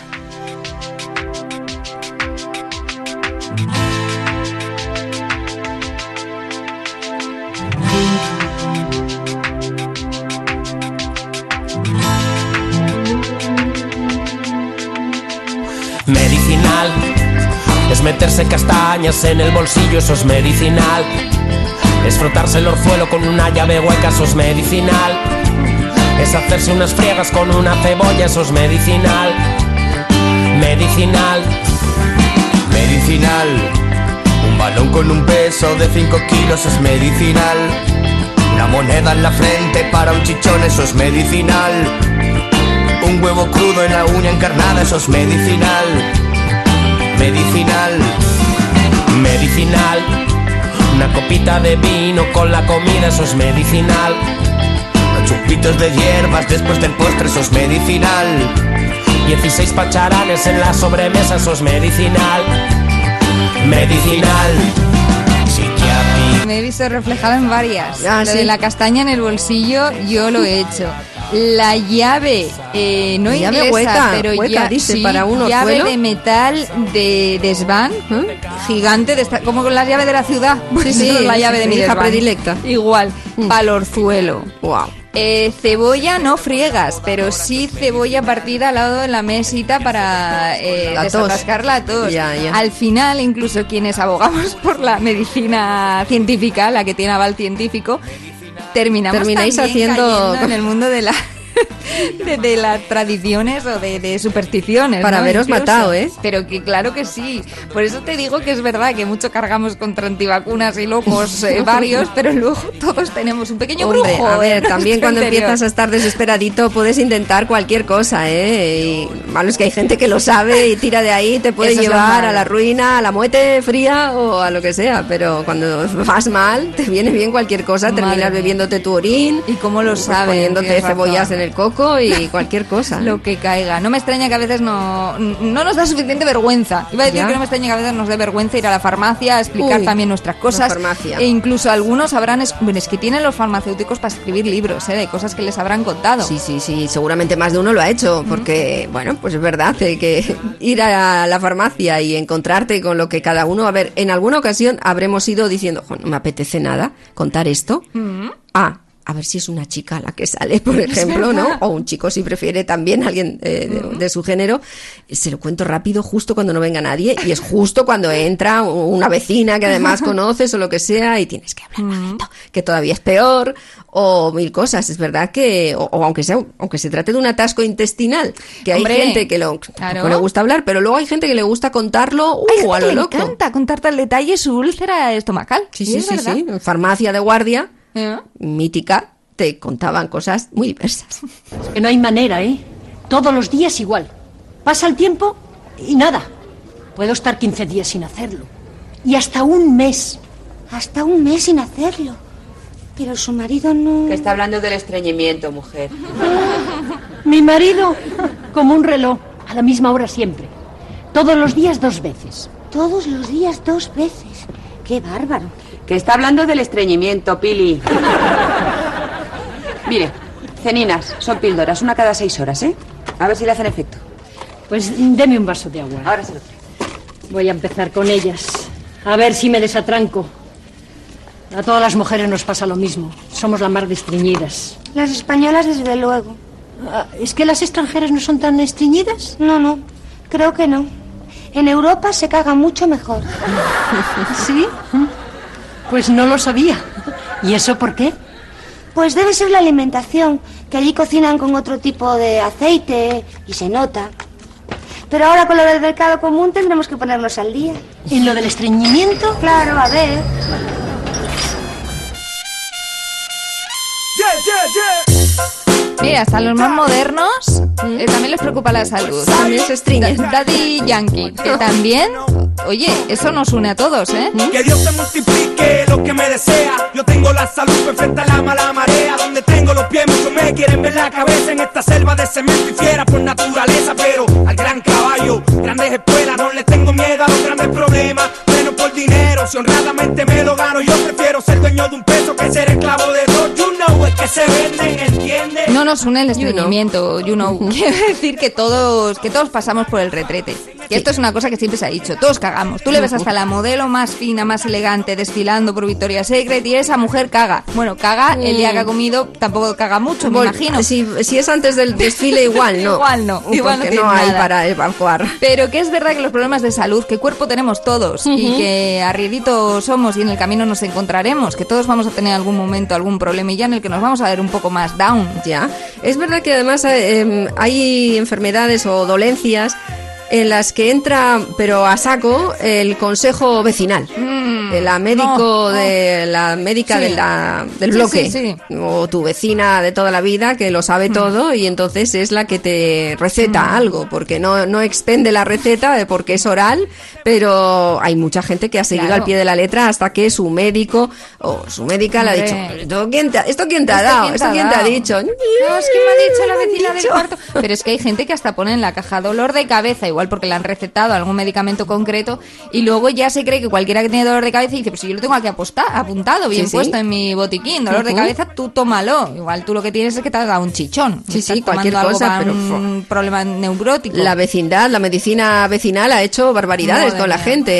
Es meterse castañas en el bolsillo, eso es medicinal. Es frotarse el orzuelo con una llave hueca, eso es medicinal. es hacerse unas friegas con una cebolla, eso es medicinal. Medicinal. Medicinal. Un balón con un peso de 5 kilos es medicinal. Una moneda en la frente para un chichón, eso es medicinal. Un huevo crudo en la uña encarnada, eso es medicinal. Medicinal. Medicinal. Una copita de vino con la comida, eso es medicinal. Chupitos de hierbas después del postre, eso es medicinal. 16 pacharanes en la sobremesa, eso es medicinal. Medicinal. Psiquiatría. Me he visto reflejada en varias. Ah, Lo ¿sí? de la castaña en el bolsillo, yo lo he hecho. La llave, eh, no La llave inglesa, hueca, pero hueca, ya, dice, sí, para un llave de metal de desván, gigante, de esta- como con la llave de la ciudad. Sí, es la llave de mi mi hija desván. predilecta. Igual, palorzuelo. Wow. Eh, cebolla no friegas, pero sí cebolla partida al lado de la mesita para eh, La tos. la tos. Ya, ya. Al final, incluso quienes abogamos por la medicina científica, la que tiene aval científico, terminamos Termináis haciendo- en el mundo de la de, de las tradiciones o de, de supersticiones. Para ¿no? haberos Incluso. matado, ¿eh? Pero que claro que sí. Por eso te digo que es verdad que mucho cargamos contra antivacunas y locos eh, varios, pero luego todos tenemos un pequeño Hombre, brujo. a ver, también cuando interior. empiezas a estar desesperadito puedes intentar cualquier cosa, ¿eh? Y malo es que hay gente que lo sabe y tira de ahí, te puede Eso llevar a la ruina, a la muerte fría o a lo que sea, pero cuando vas mal, te viene bien cualquier cosa, Madre terminas mía. bebiéndote tu orín. Y cómo lo pues saben, Poniéndote cebollas en el coco y cualquier cosa. Lo que caiga. No me extraña que a veces no, no nos da suficiente vergüenza. Iba a decir Ya. que no me extraña que a veces nos dé vergüenza ir a la farmacia a explicar Uy, también nuestras cosas. farmacia. E incluso algunos habrán. es- Bueno, es que tienen los farmacéuticos para escribir libros, ¿eh? De cosas que les habrán contado. Sí, sí, sí, seguramente más de uno lo ha hecho, porque, bueno, pues es verdad eh, que ir a la farmacia y encontrarte con lo que cada uno, a ver, en alguna ocasión habremos ido diciendo, "Jo, no me apetece nada contar esto. Ah, a ver si es una chica la que sale, por ejemplo, ¿no? O un chico si prefiere también alguien eh, de, de su género. Se lo cuento rápido justo cuando no venga nadie y es justo cuando entra una vecina que además conoces o lo que sea y tienes que hablar bajito, que todavía es peor o mil cosas. Es verdad que, o, o aunque sea, aunque se trate de un atasco intestinal, que hay Hombre, gente que lo claro. que le gusta hablar, pero luego hay gente que le gusta contarlo uh, Hay gente a que lo le loco. encanta contarte al detalle su úlcera estomacal. Sí, sí, es sí, sí. En farmacia de guardia, ¿Eh? mítica, te contaban cosas muy diversas. Que no hay manera, ¿eh? Todos los días igual. Pasa el tiempo y nada. Puedo estar 15 días sin hacerlo. Y hasta un mes. Hasta un mes sin hacerlo. Pero su marido no... Que está hablando del estreñimiento, mujer. Mi marido, como un reloj, a la misma hora siempre. Todos los días dos veces. Todos los días dos veces. Qué bárbaro. Que está hablando del estreñimiento, Pili. Mire, ceninas, son píldoras, una cada seis horas, ¿eh? A ver si le hacen efecto. Pues deme un vaso de agua. Ahora se lo traigo. Voy a empezar con ellas. A ver si me desatranco. A todas las mujeres nos pasa lo mismo. Somos la mar de estreñidas. Las españolas, desde luego. Ah, ¿Es que las extranjeras no son tan estreñidas? No, no. Creo que no. En Europa se caga mucho mejor. ¿Sí? Pues no lo sabía. ¿Y eso por qué? Pues debe ser la alimentación, que allí cocinan con otro tipo de aceite y se nota. Pero ahora con lo del mercado común tendremos que ponernos al día. ¿En lo del estreñimiento? Claro, a ver. Mira, hasta los más modernos eh, también les preocupa la salud. También se estreñen. Da- Daddy Yankee, que también, oye, eso nos une a todos, ¿eh? Que Dios te multiplique lo que me desea. Yo tengo la salud perfecta a la mala marea. Donde tengo los pies, muchos me quieren ver la cabeza en esta selva de cemento y fiera por naturaleza. Pero al gran caballo, grandes espuelas, no le tengo miedo a los grandes problemas. Menos por dinero, si honradamente me lo gano, yo prefiero ser dueño de un peso que ser esclavo de dos. You know, es que se venden, ¿entiendes? No nos une el estreñimiento, you know. Quiere decir que todos, que todos pasamos por el retrete. Que esto es una cosa que siempre se ha dicho, todos cagamos. Tú le ves hasta la modelo más fina, más elegante, desfilando por Victoria's Secret y esa mujer caga. Bueno, caga el día que ha comido, tampoco caga mucho, me Bueno, imagino. Si, si es antes del desfile, igual no. Igual no, igual no Porque tiene no hay nada. para evacuar. Pero que es verdad que los problemas de salud, que cuerpo tenemos todos y Ujú. que a ri- malditos somos y en el camino nos encontraremos, que todos vamos a tener algún momento, algún problema y ya en el que nos vamos a ver un poco más down. Ya, es verdad que además eh, em, hay enfermedades o dolencias en las que entra, pero a saco, el consejo vecinal. De la médico no, de la médica Sí. de la, del Sí, bloque sí, o tu vecina de toda la vida que lo sabe todo y entonces es la que te receta algo porque no, no expende la receta porque es oral pero hay mucha gente que ha seguido Claro. al pie de la letra hasta que su médico o su médica le ha dicho. ¿esto quién te, esto quién te ha ¿Esto dado? ¿esto quién te ha dicho? No, es que me ha dicho la vecina del dicho. cuarto. Pero es que hay gente que hasta pone en la caja dolor de cabeza, igual porque le han recetado algún medicamento concreto, y luego ya se cree que cualquiera que tiene dolor de cabeza dice, pues si yo lo tengo aquí aposta- apuntado, bien Sí, sí. puesto en mi botiquín, dolor de Ujú. cabeza, tú tómalo. Igual tú lo que tienes es que te ha dado un chichón. Sí, sí, cualquier algo cosa, para pero un problema neurótico. La vecindad, la medicina vecinal ha hecho barbaridades Madre con la mía. gente,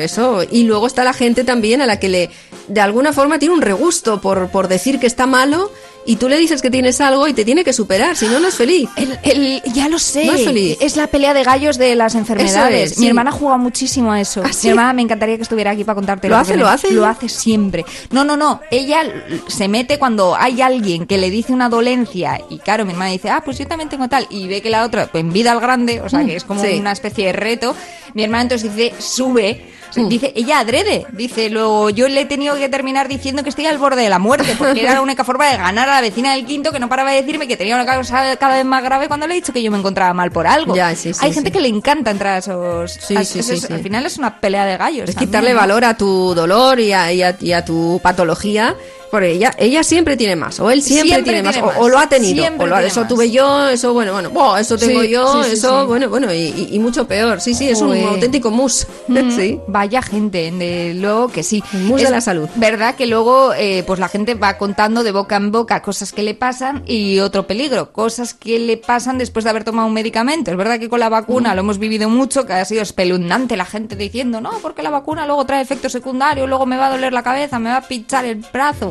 ¿eh? Eso. Y luego está la gente también a la que le, de alguna forma, tiene un regusto por, por decir que está malo y tú le dices que tienes algo y te tiene que superar, si no, no es feliz. El, el- ya lo sé. No es feliz. Es la pelea de gallos de las enfermedades. Es, Mi sí. hermana juega muchísimo a eso. ¿Ah, sí? Mi hermana me encantaría que estuviera aquí para contarte. ¿Lo hace, lo hace? Lo hace siempre. No, no, no. Ella se mete cuando hay alguien que le dice una dolencia y claro, mi hermana dice, ah, pues yo también tengo tal. Y ve que la otra, pues en vida al grande, o sea, que es como Sí. una especie de reto. Mi hermana entonces dice, sube. Mm. Dice, ella adrede, dice, luego yo le he tenido que terminar diciendo que estoy al borde de la muerte, porque era la única forma de ganar a la vecina del quinto que no paraba de decirme que tenía una causa cada vez más grave cuando le he dicho que yo me encontraba mal por algo. Ya, sí, sí, Hay sí. gente que le encanta entrar a esos... Sí, a-. Al final es una pelea de gallos. Es también, quitarle ¿no? valor a tu dolor y a, y a- y a tu patología. Porque ella, ella siempre tiene más, o él siempre, Siempre tiene, más, o- más, O, lo ha tenido, o lo eso más. tuve yo, eso bueno, bueno, eso tengo Sí, yo, sí, sí, eso bueno, bueno, y, mucho peor. Sí, sí, es un auténtico mus. Mm, sí. Vaya gente, de luego que sí. mus de la salud. Verdad que luego eh, pues la gente va contando de boca en boca cosas que le pasan y otro peligro, cosas que le pasan después de haber tomado un medicamento. Es verdad que con la vacuna Mm. lo hemos vivido mucho, que ha sido espeluznante la gente diciendo, no, porque la vacuna luego trae efectos secundarios, luego me va a doler la cabeza, me va a pinchar el brazo.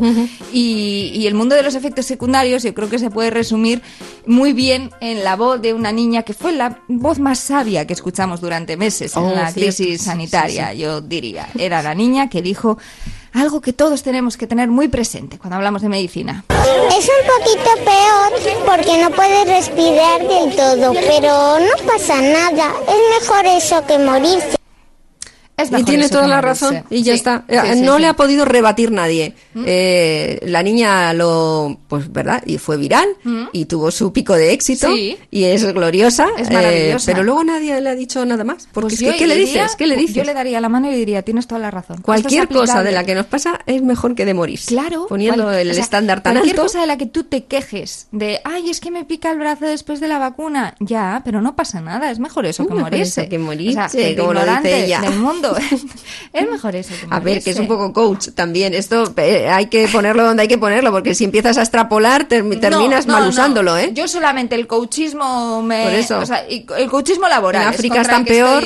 Y, y el mundo de los efectos secundarios yo creo que se puede resumir muy bien en la voz de una niña que fue la voz más sabia que escuchamos durante meses en Oh, la cierto. crisis sanitaria, sí, sí. yo diría. Era la niña que dijo algo que todos tenemos que tener muy presente cuando hablamos de medicina. Es un poquito peor porque no puedes respirar del todo, pero no pasa nada. Es mejor eso que morirse. Es Y tiene toda la razón. Y ya Sí, está. sí, Eh, sí, no le ha podido rebatir nadie. ¿Mm? Eh, la niña lo, pues, ¿verdad? Y fue viral ¿Mm? y tuvo su pico de éxito. Y es gloriosa. Es eh, maravillosa. pero luego nadie le ha dicho nada más. Porque Pues es que, ¿qué le diría- dices? ¿Qué le dices? Yo le daría la mano y le diría, tienes toda la razón. Cualquier es cosa de la que nos pasa es mejor que de morirse. Claro. Poniendo cual- el o sea, estándar tan cualquier alto. cosa de la que tú te quejes de, ay, es que me pica el brazo después de la vacuna. Ya, pero no pasa nada. Es mejor eso Es que morirse. que morirse, O sea, como lo dice ignorante ella. del mundo. es mejor eso que A ver, que es un poco coach también. Esto eh, hay que ponerlo donde hay que ponerlo, porque si empiezas a extrapolar, termi- terminas No, no, mal usándolo, ¿eh? Yo solamente el coachismo me... Por eso. o sea, y el coachismo laboral. En es África el que peor.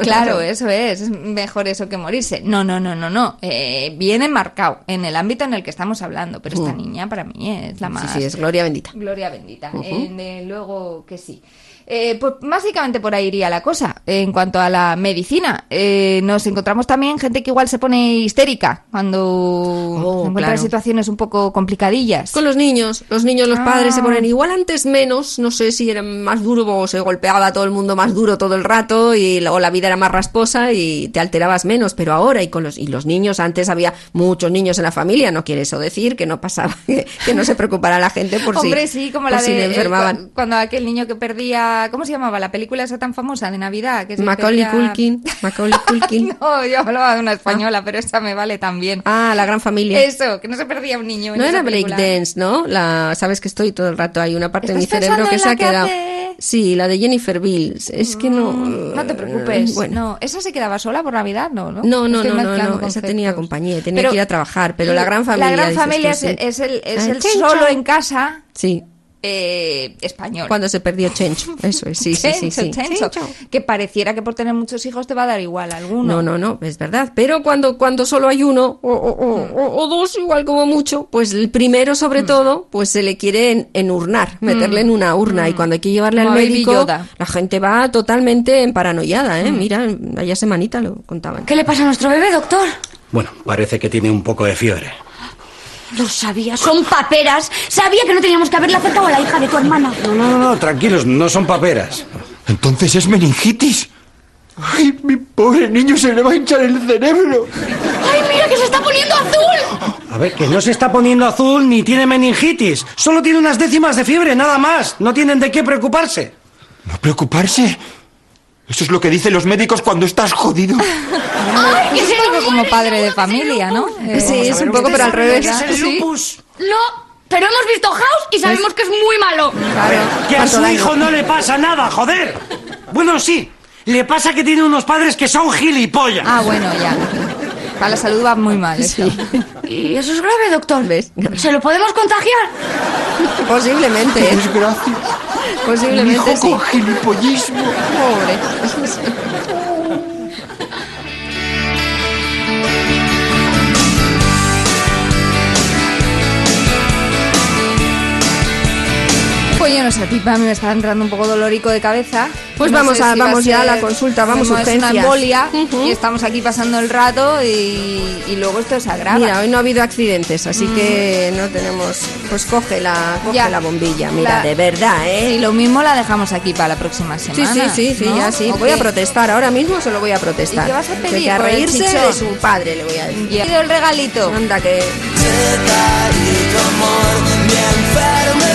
Claro, eso. es. Es mejor eso que morirse. No, no, no, no, no. Eh, viene marcado en el ámbito en el que estamos hablando. Pero esta Mm. niña para mí es la más... Sí, sí, es gloria bendita. Gloria bendita. Eh, luego que sí. Eh, pues básicamente por ahí iría la cosa. En cuanto a la medicina, eh, nos encontramos también gente que igual se pone histérica cuando se encuentra en Oh, claro. situaciones un poco complicadillas. Con los niños, los niños, los Ah. padres se ponen igual antes menos, no sé si era más duro o se golpeaba a todo el mundo más duro todo el rato y o la vida era más rasposa y te alterabas menos, pero ahora y con los y los niños antes había muchos niños en la familia, no quiere eso decir que no pasaba que, que no se preocupara la gente por Hombre, si sí, como la si de le eh, enfermaban. cu- cuando aquel niño que perdía, ¿cómo se llamaba? La película esa tan famosa de Navidad, que Macaulay Culkin, Macaulay Culkin. No, yo hablaba de una española, pero esta me vale también. Ah, la gran familia. Eso, que no se perdía un niño. en No esa era breakdance, ¿no? La, sabes que estoy todo el rato, hay una parte de mi ¿Estás cerebro que se ha que quedado. Sí, la de Jennifer Bills. Es que no. No te preocupes. Bueno. No, esa se quedaba sola por Navidad, ¿no? No, No, no, no, no, mezclando no, esa tenía compañía, tenía Pero que ir a trabajar, pero la gran familia. La gran familia es, sí. es el, es Ah, el solo en casa Sí. Eh, español. Cuando se perdió Chencho. Eso es, sí, sí, sí. sí. Chencho, Chencho. Que pareciera que por tener muchos hijos te va a dar igual alguno. No, no, no, es verdad. Pero cuando, cuando solo hay uno o, o- o- o- o dos, igual como mucho, pues el primero, Mm. sobre todo, pues se le quiere en- enurnar, meterle en una urna. Y cuando hay que llevarle al médico, la gente va totalmente en paranoiada, Mm. ¿eh? Mira, allá semanita lo contaban. ¿Qué le pasa a nuestro bebé, doctor? Bueno, parece que tiene un poco de fiebre. Lo sabía, son paperas. Sabía que no teníamos que haberle acercado a la hija de tu hermana. No, no, no, tranquilos, no son paperas. Entonces es meningitis. Ay, mi pobre niño se le va a hinchar el cerebro. ¡Ay, mira que se está poniendo azul! A ver, que no se está poniendo azul ni tiene meningitis. Solo tiene unas décimas de fiebre, nada más. No tienen de qué preocuparse. ¿No preocuparse? Eso es lo que dicen los médicos cuando estás jodido. es un poco como padre de familia, ¿no? Eh, Sí, es un poco, pero al revés. Sí. No, pero hemos visto House y sabemos que es muy malo. Que a ¿Cuánto su hijo no le pasa nada, joder. Bueno, sí. Le pasa que tiene unos padres que son gilipollas. Ah, bueno, ya. Para la salud va muy mal esto. ¿Y eso es grave, doctor? ¿Ves? ¿Se lo podemos contagiar? Posiblemente. Desgracia. Posiblemente Un hijo sí. con gilipollismo. Pobre. yo no sé, a ti, a mí me está entrando un poco dolorico de cabeza. Pues No vamos a- si va vamos ya a la consulta, vamos, Es una embolia Ujú. y estamos aquí pasando el rato y, y luego esto se agrava. Mira, hoy no ha habido accidentes, así que no tenemos. Pues coge la, coge Ya. la bombilla. Mira, La- de verdad, ¿eh? Y lo mismo la dejamos aquí para la próxima Sí, semana. sí, sí, sí, ¿no? ya sí. ¿O Voy a protestar, ahora mismo se lo voy a protestar. ¿Y qué vas a pedir Que a reírse de su padre, le voy a decir. Ya. Pido el regalito. Anda, que. y tu amor me enferma.